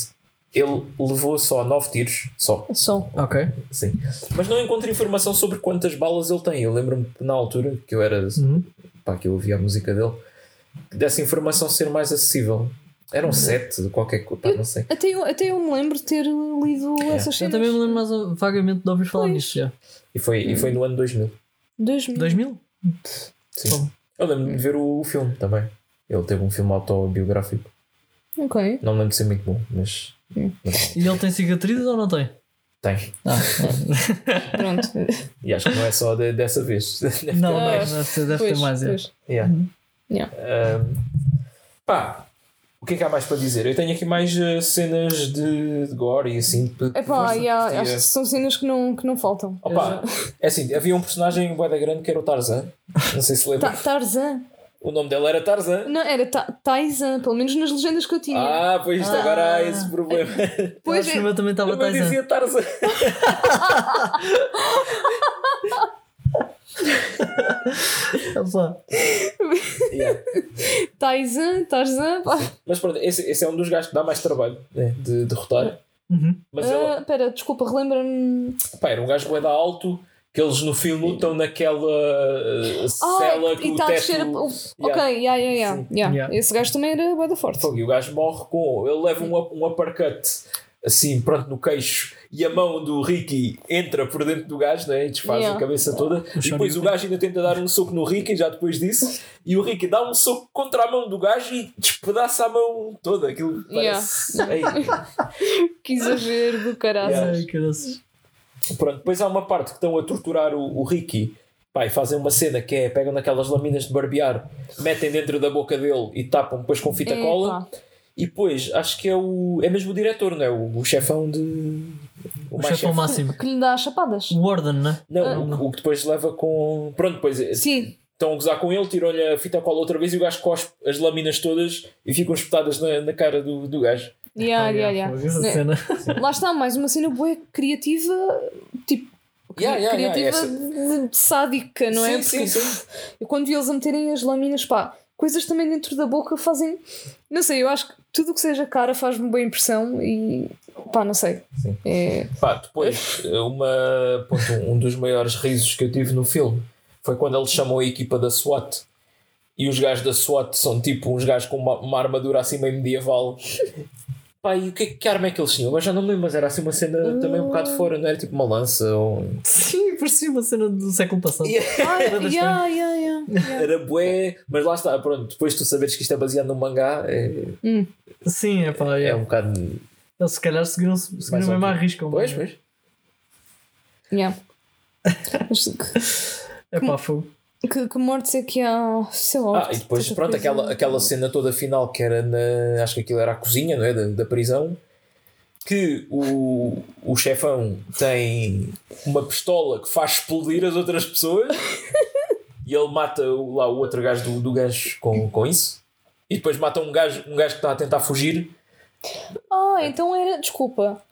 ele levou só 9 tiros, só, Só. Ok. sim. Mas não encontro informação sobre quantas balas ele tem. Eu lembro-me que na altura que eu era Uhum. pá, que eu ouvia a música dele, dessa informação ser mais acessível. Eram sete, qualquer coisa, pá, não sei. Até eu, até eu me lembro de ter lido essas Eu cenas. também me lembro mais vagamente de ouvir falar nisso. Já. E foi, e foi no ano 2000. 2000. 2000? Sim. Eu lembro de ver o, filme também. Ele teve um filme autobiográfico. Ok. Não me lembro de ser muito bom, mas E ele tem cicatrizes ou não tem? tem. Ah, Pronto. E acho que não é só de- dessa vez. não, não, Ah, deve, ter- deve Pois, ter mais. é. pois. Yeah. Yeah. Um, pá, o que é que há mais para dizer? Eu tenho aqui mais uh, cenas de, de gore e assim. Epá, de- yeah, de- acho que são cenas que não, que não faltam. Opa, é assim, havia um personagem bué da grande que era o Tarzan. Não sei se lembra. Ta- Tarzan. O nome dele era Tarzan. Não, era Ta Taizan, pelo menos nas legendas que eu tinha. Ah, pois isto agora há esse problema. pois Acho que é. o meu também estava Tarzan. dizia Tarzan. Yeah. Taizan, Tarzan. Mas pronto, esse, esse é um dos gajos que dá mais trabalho né, de derrotar. Uhum. Mas Ah, ele, Espera, desculpa, relembra-me. pá, era um gajo da alto que eles no filme lutam naquela uh, cela Ah, que e o está a teto... descer. a- Yeah. Ok, yeah, yeah, yeah. yeah. Yeah. Esse gajo também era bué da forte. E o gajo morre com. Ele leva um, um uppercut assim, pronto, no queixo e a mão do Ricky entra por dentro do gajo né, e desfaz Yeah. a cabeça toda. E depois o gajo ainda tenta dar um soco no Ricky, já depois disso, e o Ricky dá um soco contra a mão do gajo e despedaça a mão toda. Aquilo parece. Ei, Que exagero do caralho. Yeah. Pronto, depois há uma parte que estão a torturar o, o Ricky. Pai, fazem uma cena que é pegam naquelas lâminas de barbear, metem dentro da boca dele e tapam depois com fita cola. E depois, acho que é o. É mesmo o diretor, não é? O, o chefão de. O mais chefão chefe. máximo. Que lhe dá as chapadas. O Warden, né? Não, o, o que depois leva com. Pronto, depois eh, Sim. estão a gozar com ele, tiram-lhe a fita cola outra vez e o gajo cospe as lâminas todas e ficam espetadas na, na cara do, do gajo. Yeah, Ah, yeah, yeah, yeah. fogo, essa Né? cena. Lá está, mais uma cena boa criativa, tipo. Yeah, yeah, yeah, criativa essa- de- de sádica, não é? Sim, Porque sim, sim. eu quando vi eles a meterem as lâminas, pá, coisas também dentro da boca fazem. Não sei, eu acho que tudo o que seja cara faz-me boa impressão e. pá, não sei. Sim. É. Pá, depois, uma, pronto, um- um dos maiores risos que eu tive no filme foi quando eles chamam a equipa da SWAT e os gajos da SWAT são tipo uns gajos com uma, uma armadura assim meio medieval. Pá, e o que, que arma é que eles tinham? Agora já não me lembro, mas era assim uma cena também um bocado fora, não era tipo uma lança ou. Sim, parecia uma cena do século passado. Ah, Era bastante. yeah, yeah, yeah, yeah. Era bué, mas lá está, pronto, depois tu saberes que isto é baseado num mangá é, Sim, é pá. é É. um bocado. Eles se calhar seguiram, seguiram Mais mesmo à risca. Pois, pois. Yeah. É pá, fogo. Que, que mortes é que há? Sei lá. Ah, e depois, pronto, aquela, aquela cena toda final que era na. Acho que aquilo era a cozinha, não é? Da, da prisão. Que o, o chefão tem uma pistola que faz explodir as outras pessoas e ele mata o, lá o outro gajo do, do gajo com, com isso. E depois mata um gajo, um gajo que está a tentar fugir. Ah, então era. Desculpa.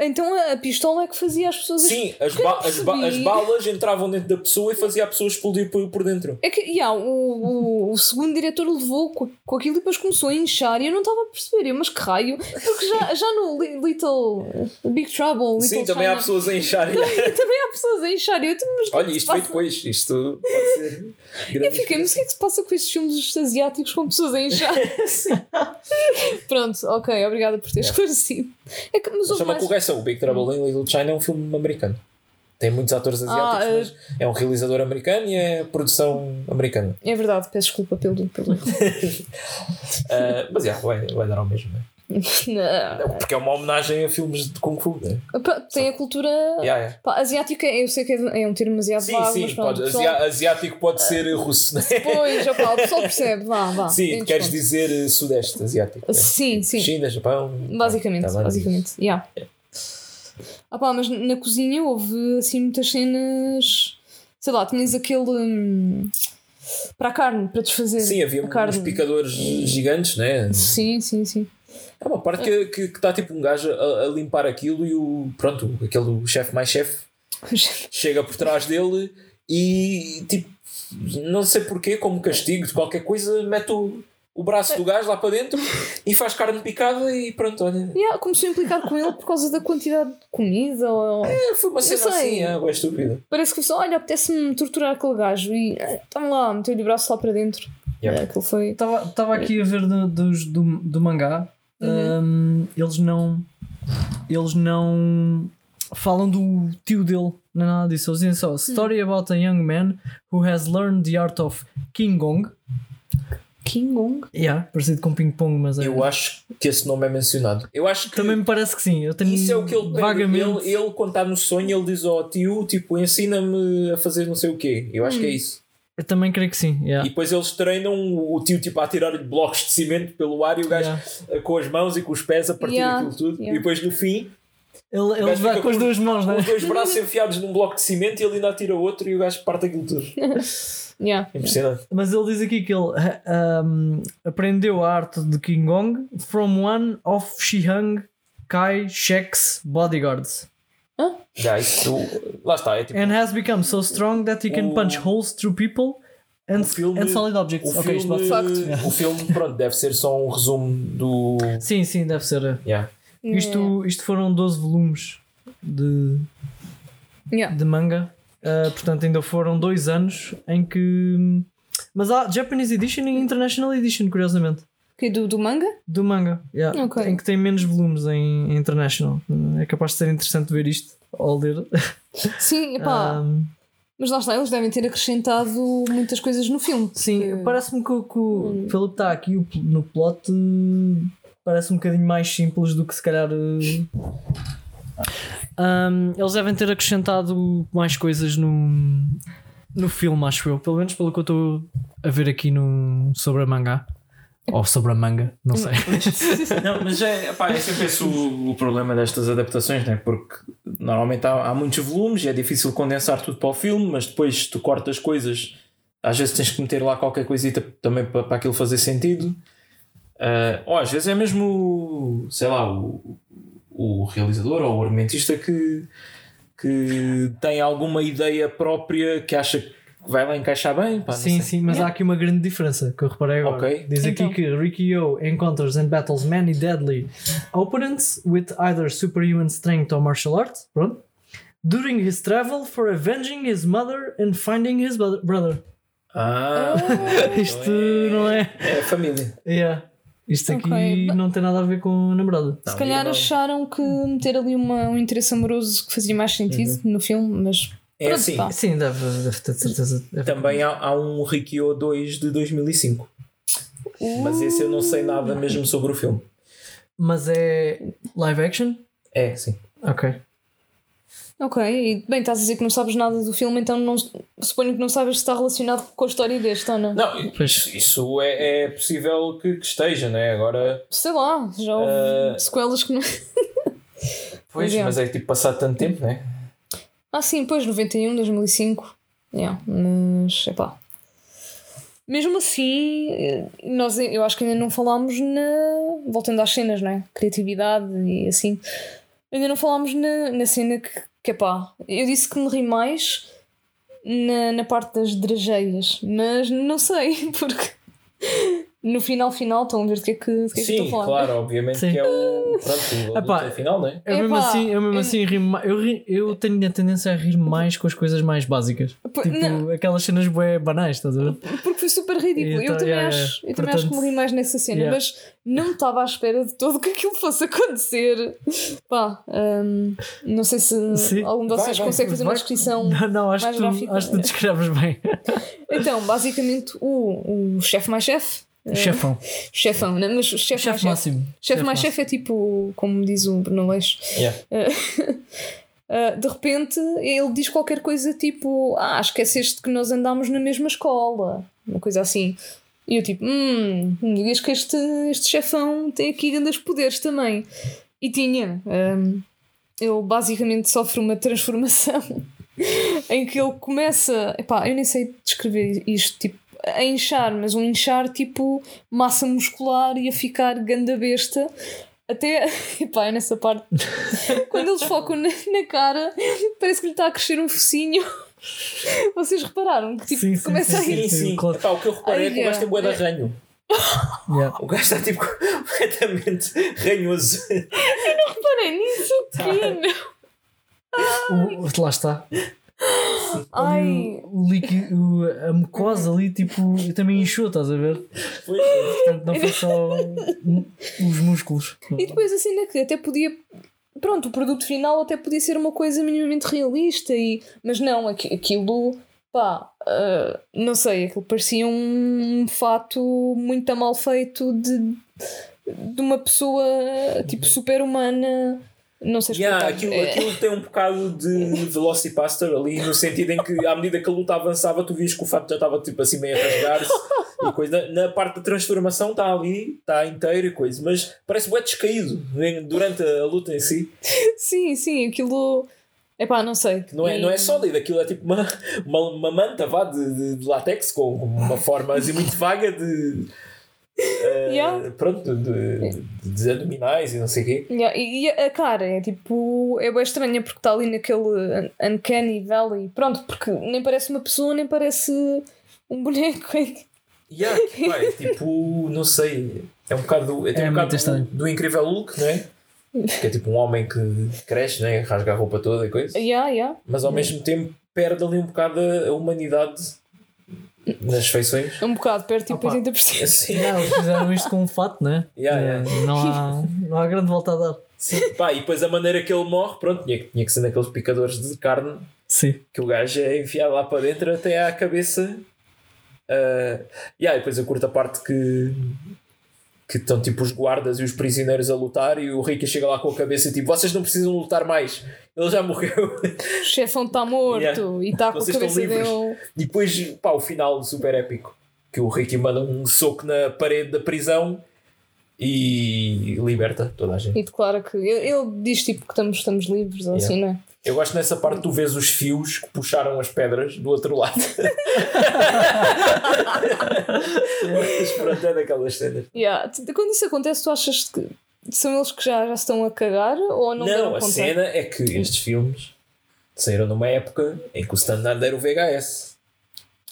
Então a pistola é que fazia as pessoas. Sim, as, ba- as, ba- as balas entravam dentro da pessoa e fazia a pessoa explodir por, por dentro. É que, yeah, o, o, o segundo diretor levou com, com aquilo e depois começou a inchar e eu não estava a perceber, eu, mas que raio? Porque já, já no Li- Little Big Trouble, Little Sim, também há China, pessoas a inchar. também há pessoas a inchar. Eu, mas o que é Olha, isto foi depois. Isto pode ser. Eu fiquei, mas o que é que se passa com estes filmes asiáticos com pessoas a inchar? Pronto, ok, obrigada por ter esclarecido. É que, mas mais... correção. O Big Trouble in Little China é um filme americano. Tem muitos atores asiáticos, Ah, mas é um realizador americano e é produção americana. É verdade, peço desculpa pelo. pelo... Ah, mas yeah, vai, vai dar ao mesmo, né? Não. Porque é uma homenagem a filmes de Kung Fu, né? Tem a cultura Yeah, yeah. pá, asiática, eu sei que é é um termo asiático Sim, vago, sim, mas pronto, pode, pessoal- asiático pode ser russo, né? Pois, opá, o pessoal percebe, vá, vá. Sim, queres dizer eh, Sudeste Asiático. né? Sim, sim. China, Japão. Basicamente, Tá basicamente, yeah. Ah pá, mas na cozinha houve assim muitas cenas. Sei lá, tinhas aquele. hum, para a carne, para desfazer. Sim, havia uns carne. picadores gigantes, né? Sim, sim, sim. É uma parte que está que, que tá tipo um gajo a, a limpar aquilo e o. Pronto, aquele chefe mais chefe chega por trás dele e tipo. Não sei porquê, como castigo de qualquer coisa, mete o, o braço do gajo lá para dentro e faz carne picada e pronto, olha. Yeah, começou a implicar com ele por causa da quantidade de comida. Ou... É, foi uma cena assim, é, é estúpida. Parece que foi só, olha, apetece-me torturar aquele gajo e toma lá, meteu-lhe o braço lá para dentro. Yeah. É, aquilo foi. Estava aqui a ver do, dos- do, do mangá. Hum, eles não. Eles não falam do tio dele, não é nada disso. Eles dizem só: Story about a young man who has learned the art of King Gong. King Gong? Yeah, parecido com ping pong, mas é. Eu acho que esse nome é mencionado. Eu acho que Também me parece que sim. Eu tenho isso é o que ele vagamente. Ele, ele, quando está no sonho, ele diz ao tio: tipo, ensina-me a fazer não sei o quê. Eu acho que é isso. Eu também creio que sim. yeah. E depois eles treinam o tio tipo, a tirar-lhe blocos de cimento pelo ar e o gajo Yeah. eh, com as mãos e com os pés a partir Yeah, aquilo tudo. yeah. E depois no fim, Ele, ele vai com as com- duas mãos, com né? os dois braços enfiados num bloco de cimento e ele ainda atira outro e o gajo parte aquilo tudo. Yeah. Impressionante. Mas ele diz aqui que ele um, aprendeu a arte de King Gong from one of Shihang Kai Shek's bodyguards. Já, isso, lá está. É tipo, And has become so strong that he can O- punch holes through people and, filme- and solid objects. o Ok, isto filme, pode- o filme, pronto, deve ser só um resumo do. Sim, sim, deve ser. Yeah. Isto, isto foram 12 volumes de, Yeah. de manga. Uh, portanto, ainda foram dois anos em que. Mas há Japanese Edition e International Edition, curiosamente. Que do, do manga? Do manga, yeah, Ok. em que tem menos volumes em, International. É capaz de ser interessante ver isto ao ler. Sim, epá. Um, Mas lá está, eles devem ter acrescentado muitas coisas no filme. sim, porque- parece-me que, que o Philip está aqui no plot. eh, Parece um bocadinho mais simples do que se calhar. eh, um, eles devem ter acrescentado mais coisas no, no filme, acho eu. Pelo menos pelo que eu estou a ver aqui no, sobre a manga. Ou sobre a manga, não sei. Não, mas é, pá, é sempre esse o, o problema destas adaptações, né? porque normalmente há, há muitos volumes e é difícil condensar tudo para o filme, mas depois tu cortas coisas, às vezes tens que meter lá qualquer coisita também para, para aquilo fazer sentido. Ah, ou às vezes é mesmo, sei lá, o, o realizador ou o argumentista que, que tem alguma ideia própria que acha que vai lá encaixar bem. Pá, não Sim, sei. sim, mas há aqui uma grande diferença que eu reparei agora. Ok. Diz Então. aqui que Rikyo encounters and battles many deadly opponents with either superhuman strength or martial arts. Pronto. During his travel for avenging his mother and finding his bro- brother. Ah, Isto não é. é família. Yeah. Isto aqui Ok, but- não tem nada a ver com a namorada. Se calhar acharam que meter ali uma, um interesse amoroso que fazia mais sentido no filme, mas. É assim. Sim, deve, deve ter certeza. Deve- Também há, há um Rikyo 2 de 2005. Mas esse eu não sei nada mesmo sobre o filme. Mas é live action? É, sim. Ok. Ok, e bem, estás a dizer que não sabes nada do filme, então não, suponho que não sabes se está relacionado com a história deste, ou não? Não, Pois. isso, isso é, é possível que, que esteja, né? Agora. Sei lá, já houve Ah. sequelas que não. Pois, é. mas é tipo passado tanto tempo, né? Ah, sim, pois, 91, 2005. Yeah, mas, epá. Mesmo assim, eh, nós, eu acho que ainda não falámos na. voltando às cenas, não é? Criatividade e assim. ainda não falámos na, na cena que, que é pá. Eu disse que me ri mais na, na parte das drageiras, mas não sei, porque no final final estão a ver do que é que, do que, é que eu Sim, estou a falar. claro, obviamente Sim. que é o, pronto, o Epá, final, não é? Eu mesmo Epá, assim, eu mesmo eu- assim rimo mais. Eu, ri- eu tenho a tendência a rir mais com as coisas mais básicas. Pô, Tipo, não. aquelas cenas bué banais, estás a ver? Porque foi super ridículo. Então, eu também, yeah, acho, yeah. eu também acho que Portanto, me ri mais nessa cena, yeah. mas não estava à espera de todo que aquilo fosse acontecer. Pá, hum, não sei se Sim. algum de Vai, vocês vai, consegue fazer uma vai. descrição. Não, não, acho, mais que tu, gráfica. acho que tu descreves bem. Então, basicamente, o, o chefe mais chefe. Eh, Chefão. Chefão, né? mas o chefe mais Chefe chefe. máximo. Chefe mais chefe é tipo, como diz o Bruno Leix, Yeah. Uh, de repente ele diz qualquer coisa tipo Ah, esqueceste que nós andámos na mesma escola uma coisa assim e eu tipo, hum, não me digas que este, este chefão tem aqui grandes poderes também e tinha um, ele basicamente sofre uma transformação em que ele começa epá, eu nem sei descrever isto tipo, a inchar, mas um inchar tipo massa muscular e a ficar ganda besta até, epá, é nessa parte quando eles focam na, na cara, parece que lhe está a crescer um focinho. Vocês repararam que tipo, Sim, sim, começa sim, a ir. Sim, sim. claro. Epá, o que eu reparei é que o Ai, gajo tem bué de arranho. Yeah. O gajo está tipo completamente ranhoso. Reparem nisso, Tá. pequeno. O- o- lá está. Ai, O, líquido, a mucosa ali, tipo, também inchou, estás a ver? Foi. Portanto, não foi só os músculos. e depois assim, né, que até podia. Pronto, o produto final até podia ser uma coisa minimamente realista, e, mas não, aqui- aquilo, pá, ah, não sei, aquilo parecia um, fato muito mal feito de, de uma pessoa tipo super-humana. Não sei explicar. Yeah, aquilo, É- aquilo tem um bocado de Velocipaster ali, no sentido em que, à medida que a luta avançava, tu vias que o fato já estava tipo assim meio a rasgar-se e coisa. Na parte da transformação está ali, está inteiro e coisa, mas parece bué descaído durante a luta em si. Sim, sim, aquilo. Epá, não sei. Não é, não é sólido, aquilo é tipo uma, uma, uma manta vá, de, de, de látex com uma forma assim muito vaga de. Eh, Yeah. Pronto, de, de, de abdominais e não sei o quê. Yeah, E e a cara é tipo. É bem estranha porque está ali naquele un- Uncanny Valley. Pronto, porque nem parece uma pessoa, nem parece um boneco. Yeah, pá, é tipo, não sei, é um bocado, é, tem É um bocado do, do incrível Hulk, não é? Que é tipo um homem que cresce, né? rasga a roupa toda e coisa, Yeah, yeah. mas ao mesmo tempo perde ali um bocado a humanidade nas feições. Um bocado, perto tipo Opa. 80%. Assim, Yeah, eles fizeram isto com um fato, né? Yeah, É, yeah. Não, há, não há grande volta a dar. sim, pá, e depois a maneira que ele morre, pronto, tinha, que- tinha que ser naqueles picadores de carne Sim. que o gajo é enfiado lá para dentro até à cabeça. Uh, yeah, e depois a curta parte que que estão tipo os guardas e os prisioneiros a lutar e o Ricky chega lá com a cabeça tipo vocês não precisam lutar mais ele já morreu O chefão está morto Yeah. e está com a cabeça dele. e depois pá, o final super épico que o Ricky manda um soco na parede da prisão e liberta toda a gente E declara que. Ele, diz tipo que estamos, estamos livres ou Yeah. assim, não é? Eu gosto nessa parte tu vês os fios que puxaram as pedras do outro lado mas pronto é daquelas cenas Yeah. Quando isso acontece, tu achas que são eles que já, já estão a cagar ou não, Não, a cena é que estes filmes saíram numa época em que o standard era o VHS.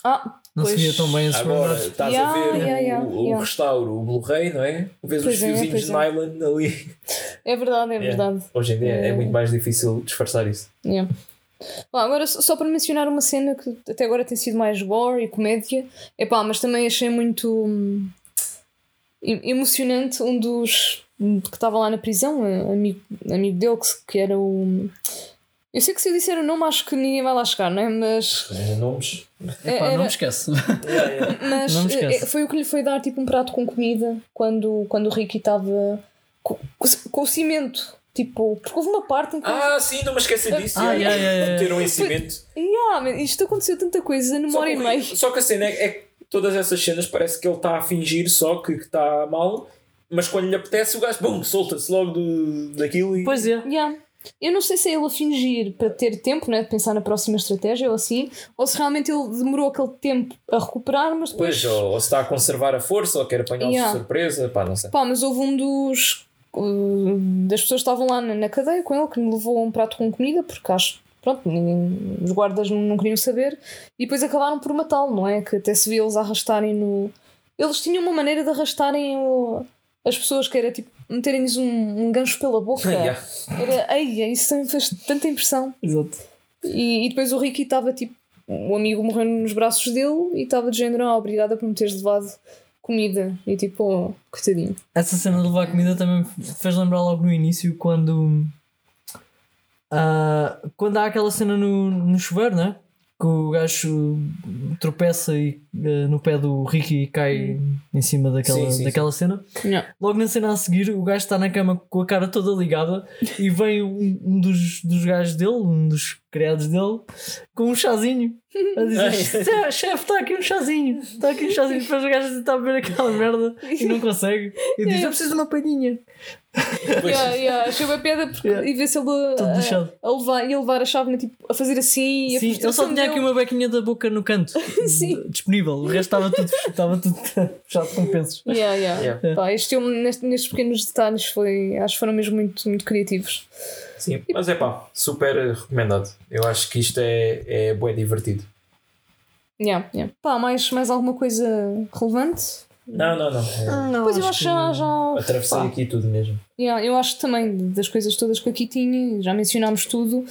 Ah, Não pois. se via tão bem esses Agora estás Yeah, a ver yeah, o, yeah, o yeah. restauro, o Blu-ray, não é? Vês os Pois é, fiozinhos de é. nylon ali. É verdade, é Yeah. verdade. Hoje em dia é É. muito mais difícil disfarçar isso. Yeah. Bom, agora, só para mencionar uma cena que até agora tem sido mais gore e comédia, epá, mas também achei muito hum, em- emocionante um dos que estava lá na prisão, um amigo, amigo dele, que, que era o. Eu sei que se eu disser o nome, acho que ninguém vai lá chegar, não é? Mas, Os nomes. Epá, era- não me esquece. Yeah. mas Não me esquece. eh, foi o que lhe foi dar tipo um prato com comida quando, quando o Ricky estava com, com, o cimento. Tipo, porque houve uma parte em que. Ah, sim, não me esqueci disso. Ah, yeah, yeah, yeah. Meteram em cimento. Yeah, isto aconteceu tanta coisa numa hora e meia. só que a cena é, é que todas essas cenas parece que ele está a fingir só que está mal, mas quando lhe apetece o gajo, bum, solta-se logo do, daquilo e. Pois é. Yeah. Eu não sei se é ele a fingir para ter tempo né, de pensar na próxima estratégia ou assim, ou se realmente ele demorou aquele tempo a recuperar, mas depois. Pois, ou, ou se está a conservar a força, ou quer apanhá-los Yeah. de surpresa, pá, não sei. Pá, mas houve um dos. uh, das pessoas que estavam lá na, na cadeia com ele que me levou um prato com comida, porque acho pronto, ninguém, os guardas não, não queriam saber, e depois acabaram por matá-lo, não é? Que até se via eles arrastarem no. Eles tinham uma maneira de arrastarem o- as pessoas que era tipo meterem-lhes um, um gancho pela boca. Yeah. Era, ei, isso também fez tanta impressão. Exato. E, e depois o Ricky estava tipo, o amigo morreu nos braços dele e estava de género, ah, obrigada por me teres levado comida. E tipo, oh, coitadinho. Essa cena de levar comida também me fez lembrar logo no início quando. ah, quando há aquela cena no, no chuveiro, né? Que o gajo tropeça e, ah, no pé do Ricky e cai em cima daquela, Sim, sim, daquela cena. Yeah. Logo na cena a seguir, o gajo está na cama com a cara toda ligada e vem um, um dos, dos gajos dele, um dos criados dele, com um chazinho. A dizer: "Che- Chefe, está aqui um chazinho, está aqui um chazinho. Depois o gajo está a beber aquela merda e não consegue. E diz: Eu preciso de uma palhinha. Yeah, yeah. Achei uma piada porque Yeah. e ver se ele a, a levar, ia levar a chávena tipo, a fazer assim e a Sim, ele só tinha aqui uma bequinha da boca no canto Sim. disponível. O resto estava tudo, estava tudo fechado com pensos. Yeah, yeah. Yeah. Pá, este filme, neste- nestes pequenos detalhes, foi, acho que foram mesmo muito, muito criativos. Sim, mas é pá, super recomendado. Eu acho que isto é, é bué divertido. Yeah, yeah. Pá, mais, mais alguma coisa relevante? Não, não, não. É, Não, pois eu acho que já. já atravessei pá, aqui tudo mesmo. yeah, eu acho que também das coisas todas que aqui tinha, já mencionámos tudo.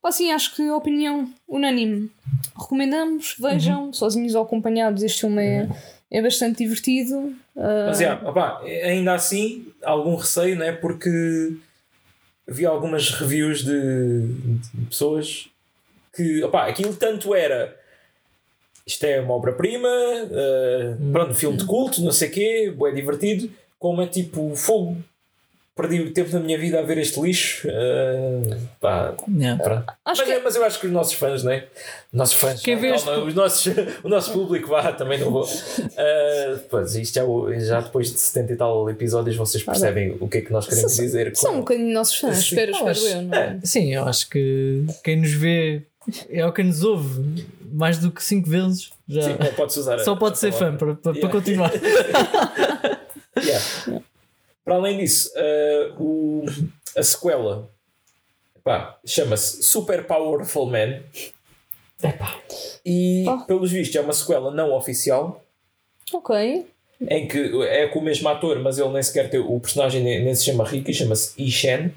Pá, sim, acho que a opinião unânime. Recomendamos, vejam, sozinhos ou acompanhados. Este filme é, é bastante divertido. Ah, Mas é, opá, ainda assim, algum receio, né? Porque vi algumas reviews de, de pessoas que, opá, aquilo tanto era. Isto é uma obra-prima, eh, pronto, um filme de culto, não sei o quê, é divertido, como é tipo fogo. Perdi o tempo da minha vida a ver este lixo. eh, pá, Yeah. pronto. acho mas, que é- mas eu acho que os nossos fãs, né? Nossos fãs, Quem vê este- calma, os nossos, o nosso público, vá, também não vou. Uh, pois, isto já, o- já depois de 70 e tal episódios vocês percebem o que é que nós queremos São- dizer. são um com- bocadinho nossos fãs, espero, espero eu. Não é? Sim, eu acho que quem nos vê é o que nos ouve mais do que 5 vezes. Já. Sim, pode-se usar a- Só pode a ser fã palavra. para, para, Yeah. para continuar. Yeah. Para além disso, uh, o, a sequela chama-se Super Powerful Man. E, Oh. pelos vistos, é uma sequela não oficial. Ok. em que é com o mesmo ator, mas ele nem sequer tem o personagem nem, nem se chama Ricky, chama-se Ishan.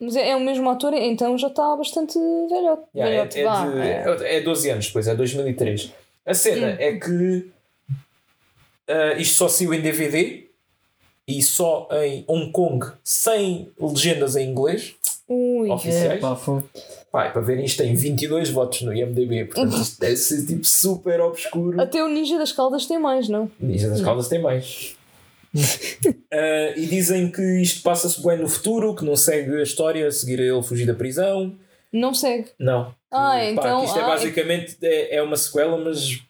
Mas é, é o mesmo ator, então já está bastante velhote. Yeah, velhote, é, é, de, é 12 anos, depois é 2003. A cena Hum. é que ah, isto só saiu em DVD e só em Hong Kong, sem legendas em inglês Ui. oficiais. É, pá, foi. Pá, para ver isto tem 22 votos no IMDb, portanto isto deve ser tipo super obscuro. Até o Ninja das Caldas tem mais, não? Ninja das Caldas tem mais. Ah, e dizem que isto passa-se bem no futuro, que não segue a história a seguir a ele fugir da prisão. Não segue. Não. Ah, pá, então- isto é ah, basicamente é, é uma sequela, mas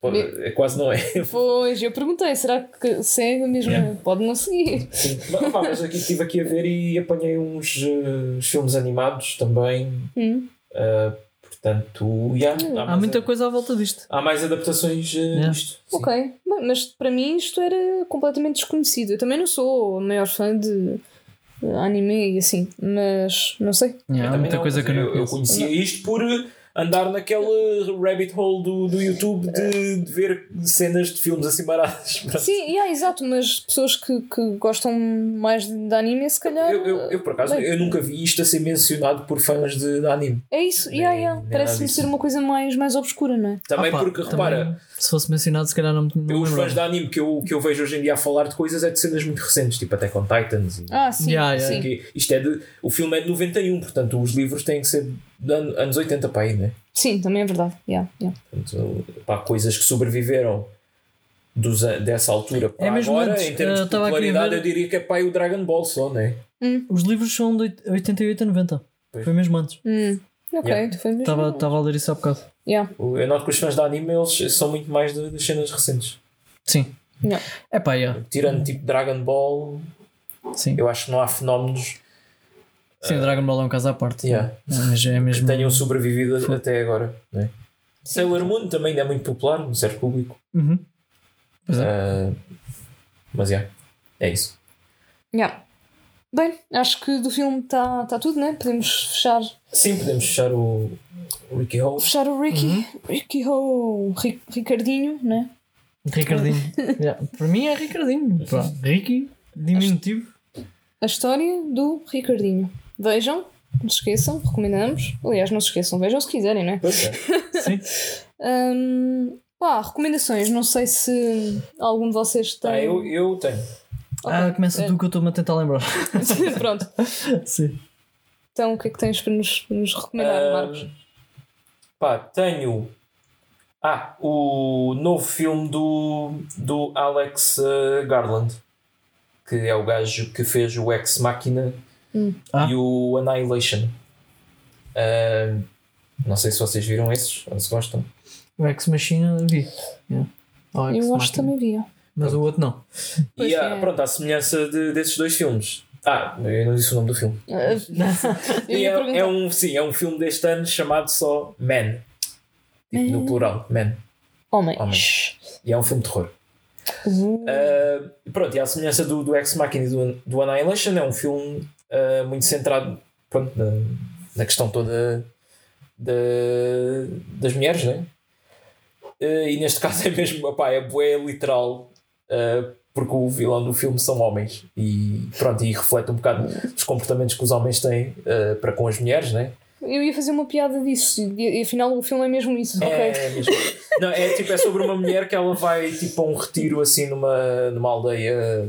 pode- é, quase não é. Pois, eu perguntei, será que segue mesmo? Yeah. Pode não seguir. Sim. Mas, pá, mas aqui estive aqui a ver e apanhei uns eh, filmes animados também. Hum. Ah, portanto, yeah, Há muita coisa à volta disto. há mais adaptações uh, Yeah. disto. Sim. Ok, Bem, mas para mim isto era completamente desconhecido. Eu também não sou a maior fã de anime e assim, mas não sei. Eu há muita não, coisa que eu não eu, conhecia isto por andar naquele rabbit hole do, do YouTube de, de ver cenas de filmes assim baratos. Pronto. Sim, yeah, exato, mas pessoas que, que gostam mais de, de anime, se calhar. Eu, eu, eu, por acaso bem, eu nunca vi isto a ser mencionado por fãs de, de anime. É isso, Nem- yeah, yeah. parece-me ser uma coisa mais, mais obscura, não é? Também pá, porque, também, repara, se fosse mencionado, se calhar não, não eu, os fãs de anime que eu, que eu vejo hoje em dia a falar de coisas é de cenas muito recentes, tipo até com Titans. E, Ah, sim, Yeah, yeah, sim. que isto é de, o filme é de 91, portanto os livros têm que ser de an- anos 80 para aí, né? Sim, também é verdade. Yeah, yeah. Portanto, pá, coisas que sobreviveram dos, dessa altura para É mesmo agora, antes, em termos eh, de popularidade, ver- eu diria que é pai o Dragon Ball só, né? Os livros são de 88 a 90. Pois. Foi mesmo antes. Hum, ok, Yeah. foi mesmo. Estava estava a ler isso há bocado. Yeah. Eu noto que os fãs de anime eles são muito mais de- das cenas recentes. Sim. Yeah. É pá, yeah. Tirando tipo Dragon Ball, Sim. eu acho que não há fenómenos Sim, Dragon Ball é um caso à parte. Yeah. É, mas é mesmo. que tenham sobrevivido Foi. até agora. Né? Sailor Moon também é muito popular no certo público. Uhum. Pois é. Ah, mas yeah, é isso. Yeah. Bem, acho que do filme está tá tudo, né? Podemos fechar, Sim, podemos fechar o, o Ricky Hall. fechar o Ricky. Ricky Ho, Ri- Ricardinho, né? Ricardinho. Yeah, Para mim é Ricardinho. Pá, Ricky, diminutivo. A história do Ricardinho. Vejam, não se esqueçam, recomendamos. Aliás, não se esqueçam, vejam se quiserem, né? Pois é. Sim. Hum, pá, recomendações. Não sei se algum de vocês tem. Ah, eu, eu tenho. Ah, começa É. tu que eu estou-me a tentar lembrar. Pronto. Sim. Então, o que é que tens para nos, para nos recomendar, Ah, Marcos? Pá, tenho. Ah, o novo filme do, do Alex eh, Garland, que é o gajo que fez o Ex Machina Ah. e o Annihilation. Ah, não sei se vocês viram esses, ou se gostam. O Ex Machina vi. Yeah. Eu acho que também via. Mas o outro não. Pois e ah, é. pronto, à semelhança de- desses dois filmes. Ah, eu não disse o nome do filme. Ah, E é, é um, sim, é um filme deste ano chamado só Man. Tipo, no plural, Man. Homens. Homens. E é um filme de terror. Uh, Uh, pronto, e à semelhança do, do Ex Machina e do, do Annihilation, é um filme uh, muito centrado pronto, na, na questão toda da, das mulheres, né? Uh, e neste caso é mesmo, opá, é bué literal, uh, porque o vilão do filme são homens e pronto, e reflete um bocado os comportamentos que os homens têm uh, para com as mulheres, né? eu ia fazer uma piada disso e, afinal o filme é mesmo isso. É, Ok. mesmo. Não, é tipo, é sobre uma mulher que ela vai tipo a um retiro assim numa, numa aldeia,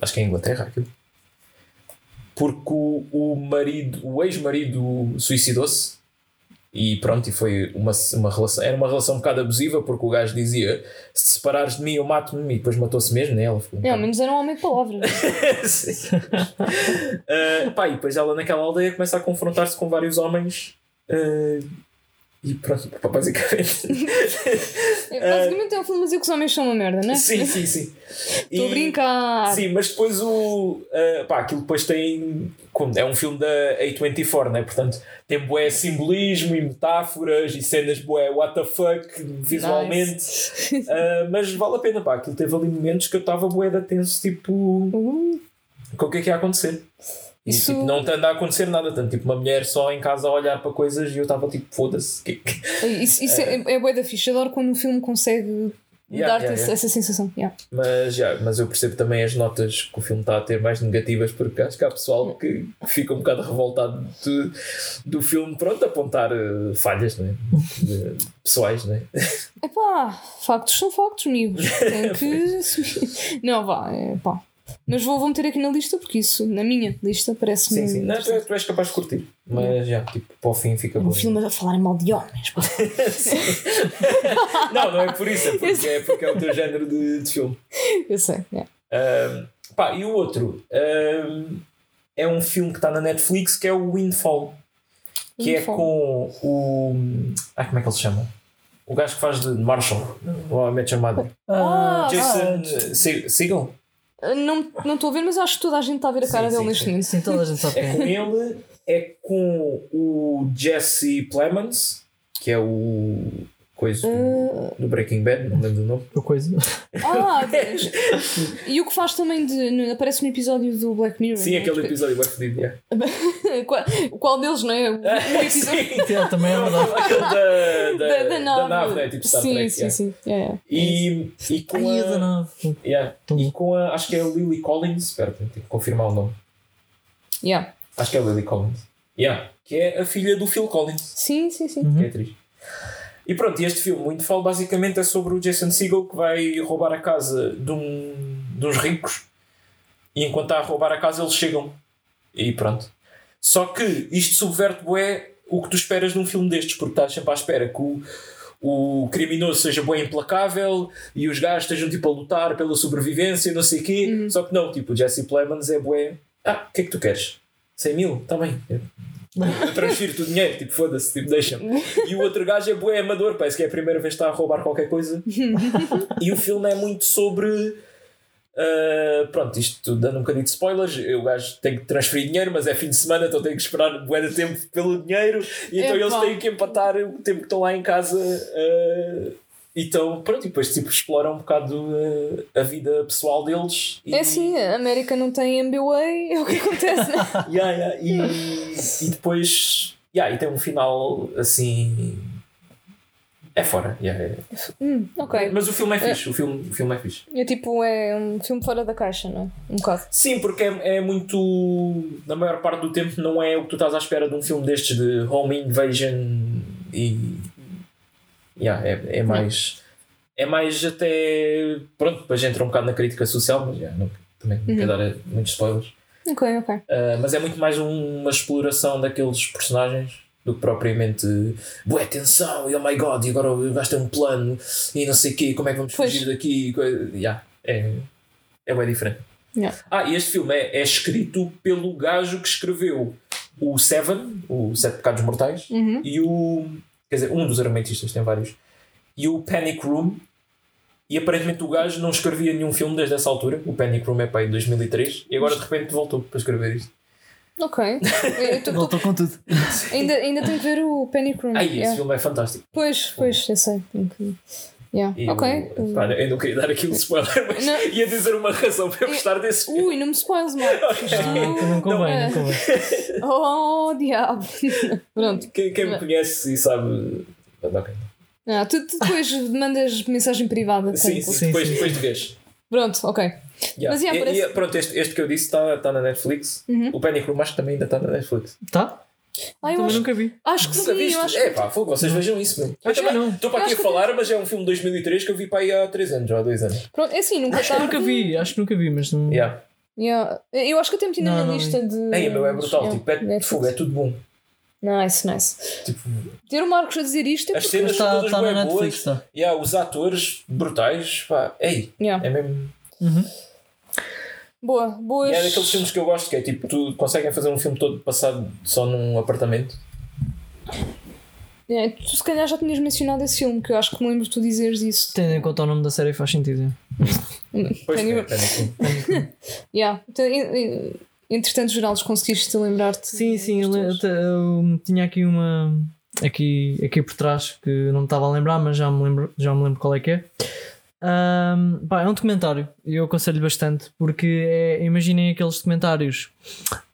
acho que é em Inglaterra aquilo. Porque o, o marido, o ex-marido suicidou-se e pronto, e foi uma, uma relação, era uma relação um bocado abusiva porque o gajo dizia se te separares de mim eu mato-me e depois matou-se mesmo, né? Ela ficou um É, ao menos era um homem de palavras. Ah, pá, e depois ela naquela aldeia começa a confrontar-se com vários homens ah, e pronto, basicamente. É, Basicamente é um filme a dizer que os homens são uma merda, né? sim, sim, sim. Estou a brincar. Sim, mas depois o. ah, pá, aquilo depois tem. É um filme da A24, né? Portanto, tem bué simbolismo e metáforas e cenas bué what the fuck visualmente. Ah, mas vale a pena, pá. Aquilo teve ali momentos que eu estava bué da tenso, tipo. Uh, com o que é que ia acontecer. E Isso- tipo, não anda a acontecer nada, tanto tipo uma mulher só em casa a olhar para coisas e eu estava tipo, foda-se. que- isso isso é, é bué da ficha. Adoro quando um filme consegue Yeah, dar-te yeah, essa- yeah. essa sensação. Yeah. Mas, já, mas eu percebo também as notas que o filme está a ter mais negativas, porque acho que há pessoal que fica um bocado revoltado de- do filme, pronto, a apontar eh, falhas né? de- pessoais. Né? Epá, factos são factos, amigos. Tem que. Não, vá, é pá. Mas vou, vou meter aqui na lista porque isso, na minha lista, parece-me. Sim, sim. Não, tu, és, tu és capaz de curtir, mas já, tipo, para o fim fica bom. Um filme a falar mal de homens. Não, não é por isso, é porque é, porque é o teu género de, de filme. Eu sei. yeah. Um, pá, e o outro um, é um filme que está na Netflix que é o Windfall, que Windfall. é com o. Ah, como é que ele se chama? O gajo que faz de Marshall, o Met Your Mother. Ah, Jason Se- Segel. Não não estou a ver, mas acho que toda a gente está a ver a cara Sim, dele sim, neste sim. momento. Sim, toda a gente sabe É quem com é. ele, é com o Jesse Plemons, que é o. coisa do, do Breaking Bad, não lembro do nome. Coisa. Ah, Deus. e o que faz também de. aparece no episódio do Black Mirror. Sim, é? aquele Porque- episódio bem fedido. yeah. qual, qual deles, não é? O, o episódio Yeah, também é verdade. Aquele da, da, da, da nave. da nave, né? Tipo Star sim, Trek. sim, yeah. sim. Yeah, yeah. E, e com Ai, a, a da nave. yeah, e com a. Acho que é a Lily Collins. Espera, tenho que confirmar o nome. Yeah. Acho que é a Lily Collins. Yeah, que é a filha do Phil Collins, Sim, sim, sim. Uhum. que é atriz. E pronto, este filme, muito falo, basicamente é sobre o Jason Segel que vai roubar a casa de, um, de uns ricos e enquanto está a roubar a casa eles chegam. E pronto. Só que isto subverte bué o que tu esperas num filme destes, porque estás sempre à espera que o, o criminoso seja bem implacável e os gajos estejam tipo a lutar pela sobrevivência e não sei o quê. Só que não, tipo, o Jesse Plemons é bué. Ah, o que é que tu queres? 100 mil? Está bem. Transfiro-te o dinheiro, tipo, foda-se, tipo, deixa-me. E o outro gajo é bué amador, parece que é a primeira vez que está a roubar qualquer coisa. e o filme é muito sobre. ah, pronto, isto dando um bocadinho de spoilers, o gajo tem que transferir dinheiro, mas é fim de semana, então tem que esperar bué de tempo pelo dinheiro, e então Epá. eles têm que empatar o tempo que estão lá em casa ah, Então, pronto, e depois tipo, explora um bocado eh, a vida pessoal deles. E, É assim, a América não tem MBA, é o que acontece, né? Yeah, yeah, e, e depois. Yeah, e tem um final assim. É fora. yeah, é. hum, ok. Mas o filme é fixe. O filme, o filme é fixe. É tipo, é um filme fora da caixa, não é? Um bocado. Sim, porque é, é muito. Na maior parte do tempo, não é o que tu estás à espera de um filme destes de home invasion e. Yeah, é, é mais. É mais até. Pronto, depois entra um bocado na crítica social, mas yeah, não, também não quero dar muitos spoilers. Ok, ok. Uh, mas é muito mais um- uma exploração daqueles personagens do que propriamente boa atenção e oh my god, e agora gajo tem um plano e não sei o quê, como é que vamos Pois. fugir daqui? Yeah, é, é bem diferente. Yeah. Ah, e este filme é, é escrito pelo gajo que escreveu o Seven, o Sete Pecados Mortais, Uhum. e o. Quer dizer, um dos argumentistas, tem vários, e o Panic Room. E aparentemente o gajo não escrevia nenhum filme desde essa altura. O Panic Room é para aí de 2003 e agora de repente voltou para escrever isto. Ok. Voltou com tudo. ainda, ainda tenho que ver o Panic Room. Ai, esse yeah. filme é fantástico. Pois, pois, eu sei. Tenho que... Yeah. E Ok. o- pá, eu não queria dar aqui um spoiler, mas Não. ia dizer uma razão para eu gostar desse filme. Ui, não me spoils, Marcos. Isto- Ah, não convém, não convém. Oh, diabo. Pronto. Quem, quem me conhece e sabe. Ok. Ah, tu, tu depois mandas mensagem privada. Sim, sim, Sim, depois, sim, depois de vez. Pronto, ok. Yeah. Mas, yeah, E- parece- e, pronto, este, este que eu disse está tá na Netflix. Uhum. O Panic Room acho que também ainda está na Netflix. Tá? Ah, eu Também acho, nunca vi. acho que Nunca sim, viste? eu acho É pá, fogo, vocês vejam isso mesmo. Eu também não. estou para aqui a acho que- falar, mas é um filme de 2003 que eu vi para aí há 3 anos ou há 2 anos. Pronto, é assim, nunca Acho que tarde. nunca vi, acho que nunca vi, mas não. Yeah. Yeah. Eu acho que até meti na Não, minha não lista de. Ei, meu, é brutal. Yeah. Tipo, é, Netflix. fogo, é tudo bom. Nice, nice. Tipo, Ter o Marcos a dizer isto é as porque. cenas está todas tá bué na boas. Netflix, tá. Yeah, os atores brutais, pá, ei, Yeah. é mesmo. Uhum. Boa, boas. E é daqueles filmes que eu gosto, que é tipo, tu conseguem fazer um filme todo passado só num apartamento. É, tu se calhar já tinhas mencionado esse filme, que eu acho que me lembro de tu dizeres isso. Tendo em conta o nome da série faz sentido. Pois é, Room. Yeah. Então, Entretanto, Geraldes, conseguiste lembrar-te? Sim, sim, eu, eu tinha aqui uma aqui, aqui por trás que não me estava a lembrar, mas já me lembro, já me lembro qual é que é. Ahm, pá, é um documentário e eu aconselho bastante porque é, imaginem aqueles documentários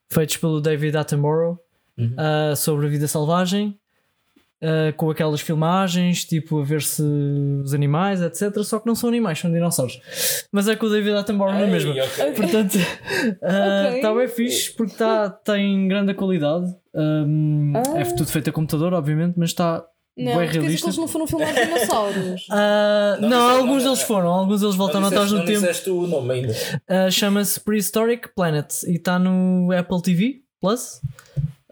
feitos pelo David Attenborough Uhum. ah, sobre a vida selvagem ah, com aquelas filmagens tipo a ver-se os animais, etc. Só que não são animais, são dinossauros. Mas é com o David Attenborough na Ei, mesma. ok. Portanto, está Ok. bem fixe porque tá, tem grande qualidade. Um, Ah. É tudo feito a computador, obviamente, mas está Não, bem realista. eles não foram filmar dinossauros. Ah, Não não, alguns não, deles não. foram, alguns deles voltaram não atrás no não tempo. disseste o nome ainda. Ah, Chama-se Prehistoric Planet e está no Apple TV Plus.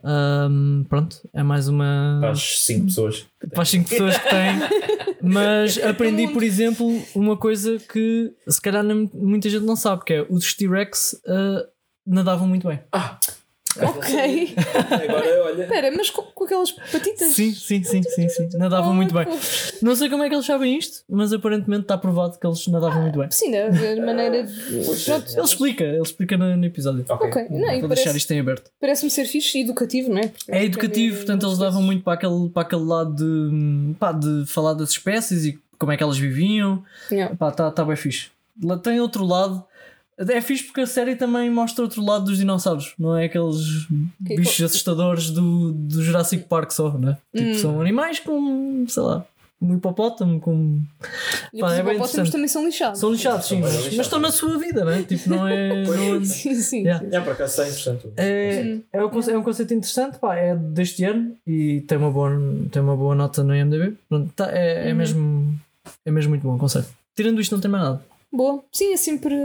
Um, pronto, é mais uma. Para as 5 pessoas. para as 5 pessoas que têm. Mas aprendi, por exemplo, uma coisa que se calhar muita gente não sabe, que é os T-Rex ah, nadavam muito bem. Ok. Agora, olha. Espera, mas com, com aquelas patitas? Sim, sim, sim, sim, sim. Nadavam Oh, muito bem. fofo. Não sei como é que eles sabem isto, mas aparentemente está provado que eles nadavam muito bem. Sim, da da maneira de. É. Pronto. Ele explica, ele explica no, no episódio. Ok. Ok, não, Vou deixar parece, isto em aberto. parece-me ser fixe e educativo, não é? Porque É educativo, portanto eles davam muito para aquele, para aquele lado de, pá, de falar das espécies e como é que elas viviam. Yeah. Pá, tá, tá bem fixe. Lá tem outro lado. É fixe porque a série também mostra outro lado dos dinossauros, não é aqueles Que- bichos assustadores do, do Jurassic Park só, né? Tipo, Hum. são animais com, sei lá, um hipopótamo, com. E Pá, os é bem hipopótamos interessante. também são lixados. São lixados, sim, mas, lixados. mas estão na sua vida, né? Tipo, não é. não é- Sim, sim. Yeah. É, por acaso está interessante. É, Hum. é, um, conce- é um conceito interessante, pá, é deste ano e tem uma boa, tem uma boa nota no IMDb. Pronto, tá, é, é, Uhum. mesmo, é mesmo muito bom o conceito. Tirando isto, não tem mais nada. Boa. Sim, é sempre.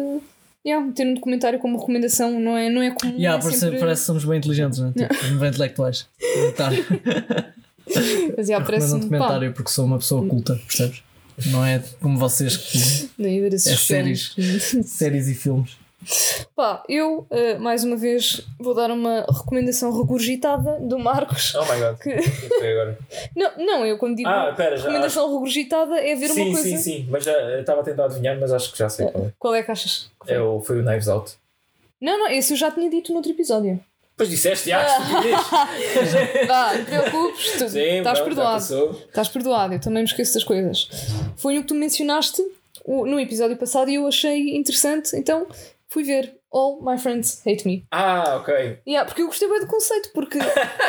Yeah, ter um documentário como recomendação não é, não é comum. Yeah, é parece, sempre... parece que somos bem inteligentes, né? tipo, bem intelectuais. Mas yeah, Recomendo um parece documentário porque sou uma pessoa culta, percebes? Não é como vocês que esses É filmes. séries e filmes. Pá, eu, eh, mais uma vez, vou dar uma recomendação regurgitada do Marcos. Oh my god. Que- agora? Não, não, eu quando digo Ah, espera, já. recomendação regurgitada é ver sim, uma coisa. sim, sim. Mas já eu estava a tentar adivinhar, mas acho que já sei qual é. Qual é que achas? foi? é o, foi o Knives Out. Não, não, esse eu já tinha dito no outro episódio. Depois disseste, ah, estupidez. Vá, não te preocupes, tu Sim, estás pronto, perdoado. Estás perdoado, eu também me esqueço das coisas. Foi o que tu mencionaste no episódio passado e eu achei interessante, então fui ver All My Friends Hate Me. Ah, ok. Yeah, porque eu gostei bem do conceito, porque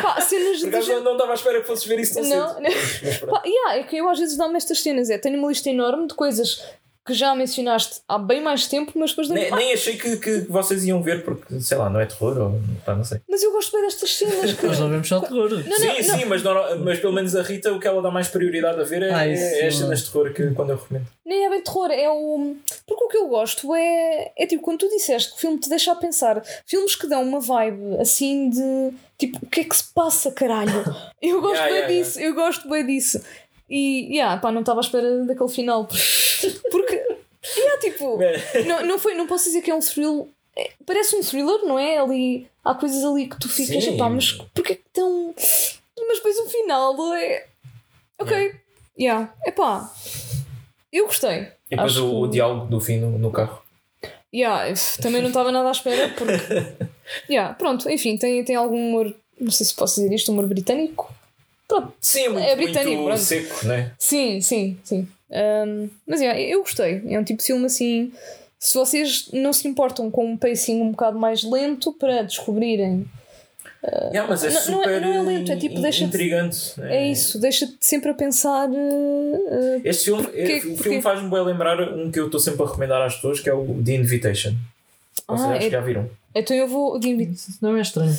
pá, cenas de. acaso não- não estava à espera que fosses ver isso tão Não, cedo. não. Pá, yeah, é que eu às vezes dou-me estas cenas. É, tenho uma lista enorme de coisas que já mencionaste há bem mais tempo, mas depois. Nem, "Ah, nem achei que, que vocês iam ver, porque sei lá, não é terror ou pá, não sei. mas eu gosto bem destas cenas. Que... Nós não vemos só terror. Não, não, sim, não. sim, mas, não- mas pelo menos a Rita o que ela dá mais prioridade a ver é, Ah, é- isso é as cenas de terror que quando eu recomendo. Nem é bem terror, é o. Porque o que eu gosto é. É tipo, quando tu disseste que o filme te deixa a pensar, filmes que dão uma vibe assim de. Tipo, o que é que se passa, caralho? Eu gosto Yeah, bem yeah, disso, eu gosto bem disso. E, yeah, pá, não estava à espera daquele final. Porque. Yeah, tipo. não, não, foi, não posso dizer que é um thrill. é- parece um thriller, não é? Ali. Há coisas ali que tu ficas. Sim. Pá, mas porquê que tão. Mas depois o final é. Ok. Yeah. Epá. Eu gostei. E depois Acho o, que- diálogo do fim no, no carro. Yeah, também não estava nada à espera porque. yeah, pronto, enfim, tem, tem algum humor. Não sei se posso dizer isto, humor britânico. Pronto. Sim, é muito, É britânico, muito seco, né? Sim, sim, sim. Um, mas yeah, eu gostei. É um tipo de filme assim. Se vocês não se importam com um pacing um bocado mais lento para descobrirem. Yeah, mas é não- não é- super não é lento, é tipo, deixa-te- intrigante. É isso, deixa-te sempre a pensar. uh, uh, Este filme, Porquê- o filme porquê? faz-me bem lembrar um que eu estou sempre a recomendar às pessoas, que é o The Invitation. Vocês Ah, acho é- que já viram? então eu vou. de invi- Isso não é estranho.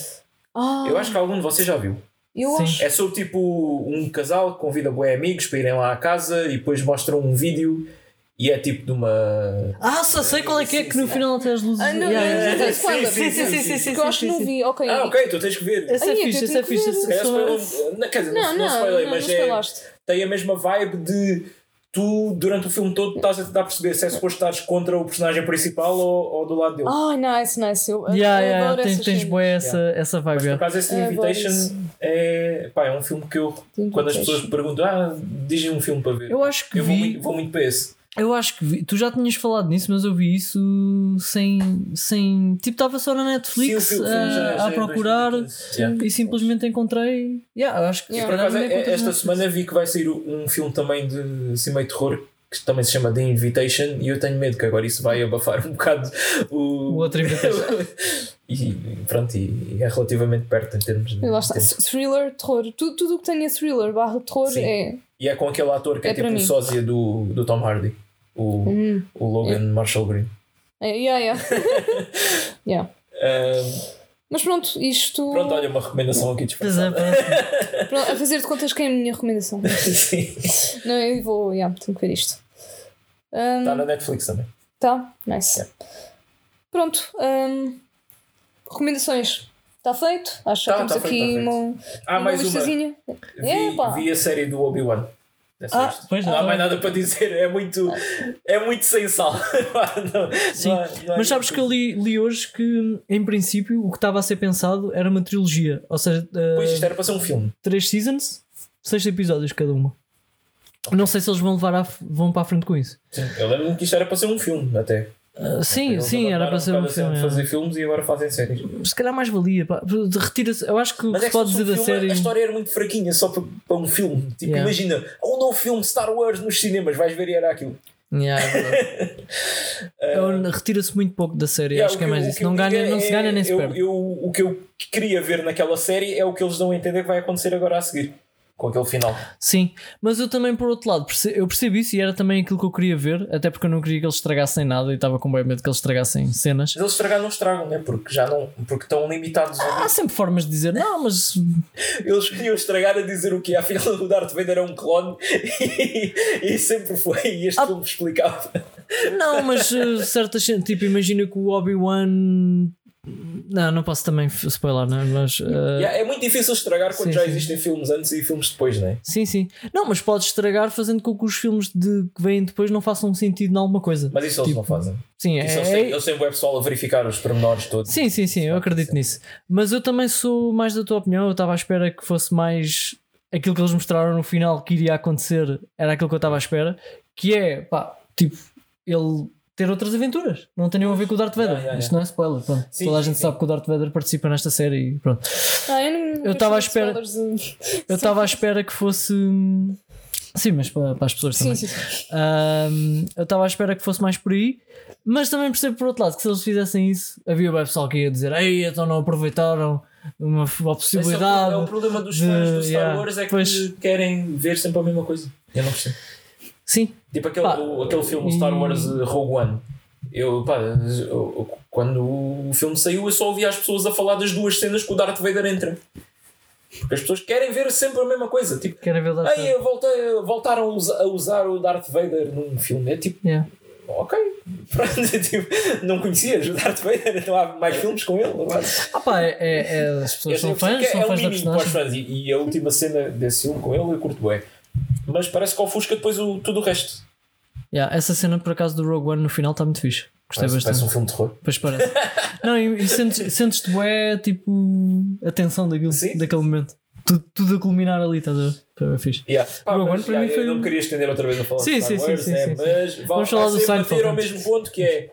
Ah, Eu acho que algum de vocês já viu. Eu Sim. acho. É sobre tipo um casal que convida bué amigos para irem lá à casa e depois mostram um vídeo e é tipo de uma. Ah, só sei qual é que é que no final até as luzes. Ah, não, Yeah, não, sim, sim, sim, sim, Porque eu acho que não vi, ok. Ah, ok, tu tens que ver. Esse é tenho esse é que esse- É, não, quer dizer, não, Não, não, não, spoilei, não, mas não é, tem a mesma vibe de tu, durante o filme todo, estás a tentar perceber se é suposto estares contra o personagem principal ou, ou do lado dele. Ai, nice, nice. Eu Yeah, eu yeah, adoro tens, tens boa essa, essa vibe. Mas por yeah. acaso esse The É, Invitation é, pá, é um filme que eu, The quando as pessoas me perguntam, ah, dizem um filme para ver. Eu acho que eu vou, vi- muito, vou muito para esse. Eu acho que vi- tu já tinhas falado nisso, mas eu vi isso sem. sem tipo, estava só na Netflix Sim, a, já- já a é procurar 2015. Yeah. e simplesmente encontrei. Yeah, acho que Yeah. Por acaso, é- encontras esta na semana vi que vai sair um filme também de assim, meio terror que também se chama The Invitation e eu tenho medo que agora isso vai abafar um bocado o, O outro Invitation. e pronto, e é relativamente perto em termos de. Lá está. Thriller, terror. Tudo, tudo o que tenha thriller barra terror Sim. é. E é com aquele ator que é, É tipo o mim. sósia do, do Tom Hardy, o, Hum, o Logan Marshall Green. é yeah, yeah. yeah. Ahm, Mas pronto, isto. pronto, olha, uma recomendação aqui Pois é, disfarçada. parece- Pronto, a fazer de contas que é a minha recomendação. Sim. Não, eu vou. Yeah, tenho que ver isto. Um, Está na Netflix também. Tá, nice. Pronto. hum, recomendações. Está feito? Acho que Tá, já temos tá feito, aqui tá feito. uma, Ah, uma mais uma. listazinha. Vi, vi a série do Obi-Wan. Ah, pois não não. há mais nada para dizer, é muito, é muito sem sal. Não- Sim, não há- não há mas sabes que eu li, li hoje que, em princípio, o que estava a ser pensado era uma trilogia, ou seja, uh, Pois isto era para ser um filme. três seasons, seis episódios cada uma. Não sei se eles vão levar f- vão para a frente com isso. Sim, eu lembro-me que isto era para ser um filme, até. Uh, sim, sim, era para ser um filme. de é. fazer filmes e agora fazem séries. Se calhar mais valia. pá. Retira-se. Eu acho que Mas é se que pode dizer da série. a história era muito fraquinha só para, para um filme. Tipo, Yeah. imagina, um novo filme Star Wars nos cinemas, vais ver e era aquilo. Yeah, é. Eu- Retira-se muito pouco da série. Yeah, acho que é mais isso. Não, ganha, é- não se ganha nem se eu, perde. eu- O que eu queria ver naquela série é o que eles dão a entender que vai acontecer agora a seguir. Com aquele final. Sim, mas eu também, por outro lado, eu percebo isso e era também aquilo que eu queria ver, até porque eu não queria que eles estragassem nada e estava com bem medo que eles estragassem cenas. Mas eles estragar não estragam, né? Porque já não. Porque estão limitados. a- Há sempre formas de dizer, não, mas Eles queriam estragar a dizer o que afinal o Darth Vader é um clone e, e sempre foi. E este Ah. filme explicava. não, mas eh, certas cenas, tipo, imagina que o Obi-Wan. Não, não posso também spoiler, não é? Mas. eh, Yeah, é muito difícil estragar quando Sim, já sim. existem filmes antes e filmes depois, não é? Sim, sim. Não, mas pode estragar fazendo com que os filmes de, que vêm depois não façam sentido em alguma coisa. Mas isso eles Tipo, não fazem. Sim, Isso é, eles, têm, eles têm web pessoal a verificar os pormenores todos. Sim, sim, sim, eu acredito nisso. Mas eu também sou mais da tua opinião. Eu estava à espera que fosse mais aquilo que eles mostraram no final que iria acontecer, era aquilo que eu estava à espera. Que é, pá, tipo, ele ter outras aventuras. Não tem nenhum a ver com o Darth Vader. Yeah, yeah, Isto não é spoiler. Pronto. Sim, Toda a gente sim. sabe que o Darth Vader participa nesta série e pronto. Ah, eu estava à de espera- Eu estava à espera que fosse. Sim, mas para, para as pessoas Sim, também. sim, sim. Ahm, eu estava à espera que fosse mais por aí, mas também percebo por outro lado que se eles fizessem isso, havia bem pessoal que ia dizer: Ei, então não aproveitaram uma, uma Esse é o- possibilidade. É o, problema dos de- fãs do Star yeah, Wars é que pois. querem ver sempre a mesma coisa. Eu não percebo. Sim, Tipo aquele, Pá, o- aquele filme Star Wars Rogue One. Eu, pá, eu- quando o filme saiu, eu só ouvia as pessoas a falar das duas cenas que o Darth Vader entra. Porque as pessoas querem ver sempre a mesma coisa. Tipo, querem ver o Darth Vader. voltei, voltaram a usa- a usar o Darth Vader num filme. É tipo, Yeah. ok. Pronto, tipo, não conhecias o Darth Vader, então há mais filmes com ele. não? Ah, pá, é, é- é- as pessoas são sei fãs, que são é um fãs da personagem. fãs e, e a última cena desse filme com ele eu curto bem. Mas parece que ofusca depois o, tudo o resto. Yeah, essa cena, por acaso, do Rogue One no final está muito fixe. Gostei Parece, bastante. parece um filme de terror. Pois parece. não, e, e sentes- sentes-te bué, tipo, a tensão daquilo, Sim. daquele momento. Tudo, tudo a culminar ali, estás a ver? Foi bem fixe. Yeah. Pá, Rogue One para yeah, mim foi Eu não queria estender outra vez a falar Sim, de Star sim, sim, Wars, sim, né? sim, sim. mas vai, Vamos falar do Seinfeld ao mesmo ponto que é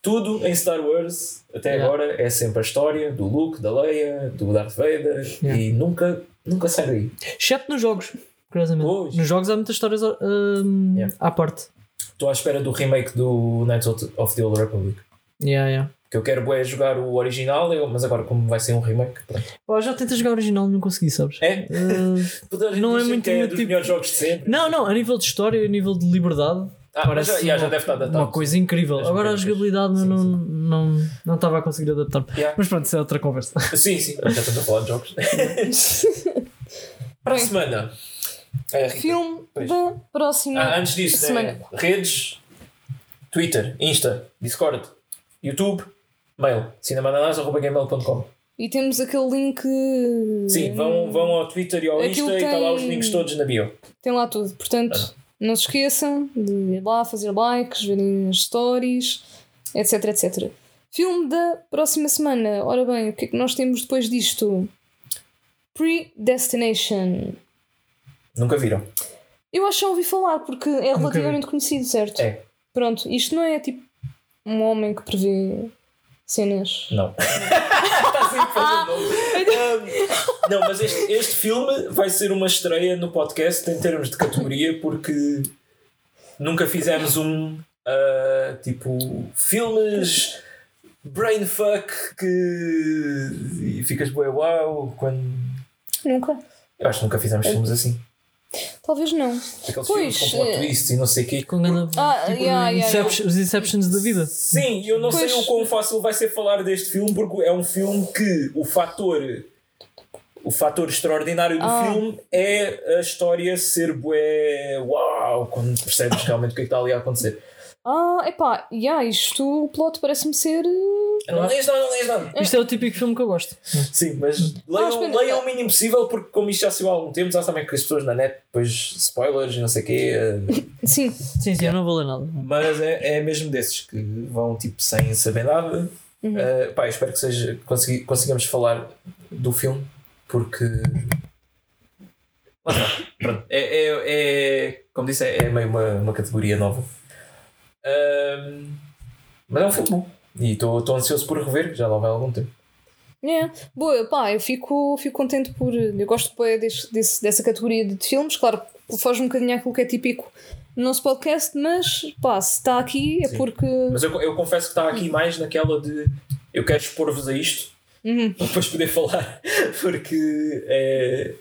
tudo em Star Wars até Yeah. agora é sempre a história do Luke, da Leia, do Darth Vader Yeah. e nunca, nunca sai daí. Exceto nos jogos, curiosamente. Pois. Nos jogos há muitas histórias hum, Yeah. à parte. Estou à espera do remake do Knights of the Old Republic. Yeah, yeah. Que eu quero é jogar o original, eu- mas agora como vai ser um remake, pronto. Já tentei jogar o original, não consegui, sabes? É? Uh, Não é muito é dos tipo- melhores jogos de sempre. não, não, a nível de história, a nível de liberdade, Ah, parece já, já, já uma, deve estar adaptado. uma coisa incrível. As Agora a jogabilidade Sim, não, sim. não, não estava a conseguir adaptar. Yeah. Mas pronto, isso é outra conversa. Sim, sim, já estamos a falar de jogos. Para a semana. É. Filme Pois. da próxima Ah, antes disso, semana. redes, Twitter, Insta, Discord, YouTube, mail, cinemananas.gmail.com E temos aquele link. Sim, vão, vão ao Twitter e ao Aquilo Insta e está lá os tem- links todos na bio. Tem lá tudo. Portanto, Ah. não se esqueçam de ir lá, fazer likes, verem as stories, etc, etc. Filme da próxima semana. Ora bem, o que é que nós temos depois disto? Predestination. Nunca viram? Eu acho que já ouvi falar porque é relativamente conhecido, certo? É. Pronto, isto não é tipo um homem que prevê cenas. Não. Está sempre fazendo. Um, Não, mas este, este filme vai ser uma estreia no podcast em termos de categoria porque nunca fizemos um ah, tipo filmes brainfuck que e ficas bué uau quando. Nunca. Eu acho que nunca fizemos filmes assim. Talvez não. Aqueles Pois, filmes com plot eh, twists e não sei o quê. Com grande, Ah, tipo, yeah, yeah, Inception- os Inceptions da vida. Sim, eu não sei Pois. o quão fácil vai ser falar deste filme porque é um filme que o fator o fator extraordinário do Ah. filme é a história ser bué uau quando percebes realmente o que é que está ali a acontecer. Ah, epá, yeah, isto, o plot parece-me ser. eh, Não lês nada, não lês nada. Isto é o típico filme que eu gosto. Sim, mas leiam, espera. leiam o mínimo possível porque como isto já saiu há algum tempo, já sabem que as pessoas na net depois spoilers e não sei o quê, eh, Sim, Sim, sim, eu não vou ler nada. mas é, é mesmo desses que vão tipo sem saber nada. Uhum. Uh, pá, espero que seja, consegui, consigamos falar do filme porque Lá está. Pronto. É, é, é- como disse, é, é meio uma, uma categoria nova. Um, mas é um filme bom. E estou ansioso por rever, já lá vai há algum tempo. É, boa, pá, eu fico, fico contente por. Eu gosto bué desse, desse, dessa categoria de filmes, claro, foge um bocadinho àquilo que é típico no nosso podcast, mas pá, se está aqui é Sim. porque. Mas eu, eu confesso que está aqui mais naquela de eu quero expor-vos a isto Uhum. para depois poder falar, porque é,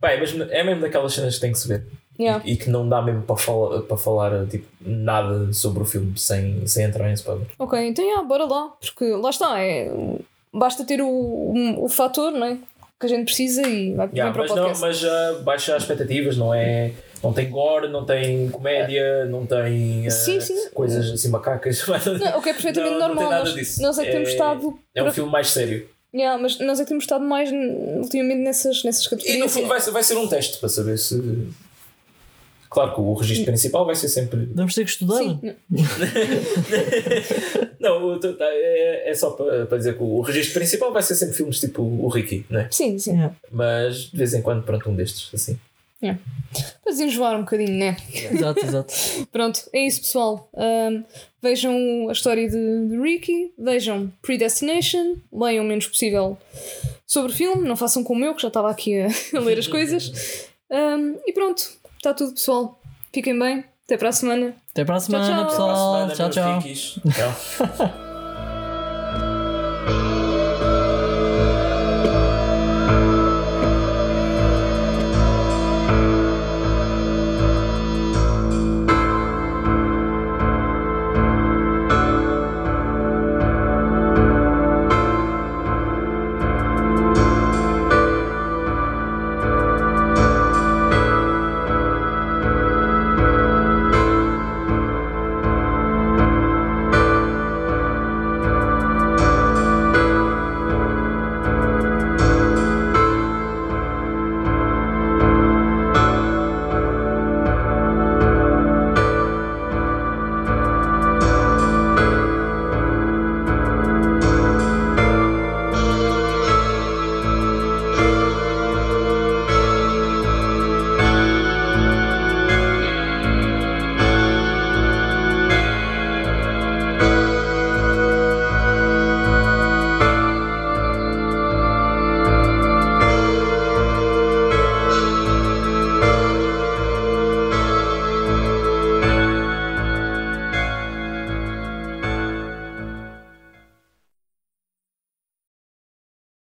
pá, é, mesmo, é mesmo daquelas cenas que tem que se ver. Yeah. E, e que não dá mesmo para falar, para falar tipo, nada sobre o filme sem, sem entrar em spoiler. Ok, então yeah, bora lá, porque lá está, é, basta ter o, o, o fator não é? que a gente precisa e vai Yeah, para o mas, não, podcast. mas já baixa as expectativas, não é? Não tem gore, não tem comédia, não tem eh, Sim, sim. coisas assim macacas. Não, o que é perfeitamente Não, não normal. nada nós, nós é que temos É- estado. É um por- filme mais sério. Yeah, mas nós é que temos estado mais ultimamente nessas, nessas E no categorias. fundo vai, vai ser um teste para saber se. Claro que o registro principal vai ser sempre. Vamos ter que estudar. Sim, Não, o- é, é só para, dizer que o registro principal vai ser sempre filmes tipo o Ricky, não é? sim, sim. Yeah. Mas de vez em quando, pronto, um destes, assim. Para enjoar um bocadinho, né? Exato, exato. Pronto, é isso, pessoal. Um, vejam a história de, de Ricky, vejam Predestination, leiam o menos possível sobre o filme, não façam como eu, que já estava aqui a, a ler as coisas. Um, e pronto, está tudo, pessoal. Fiquem bem, até para a semana. Até para a semana, tchau. pessoal. Para a semana, tchau, tchau. Tchau.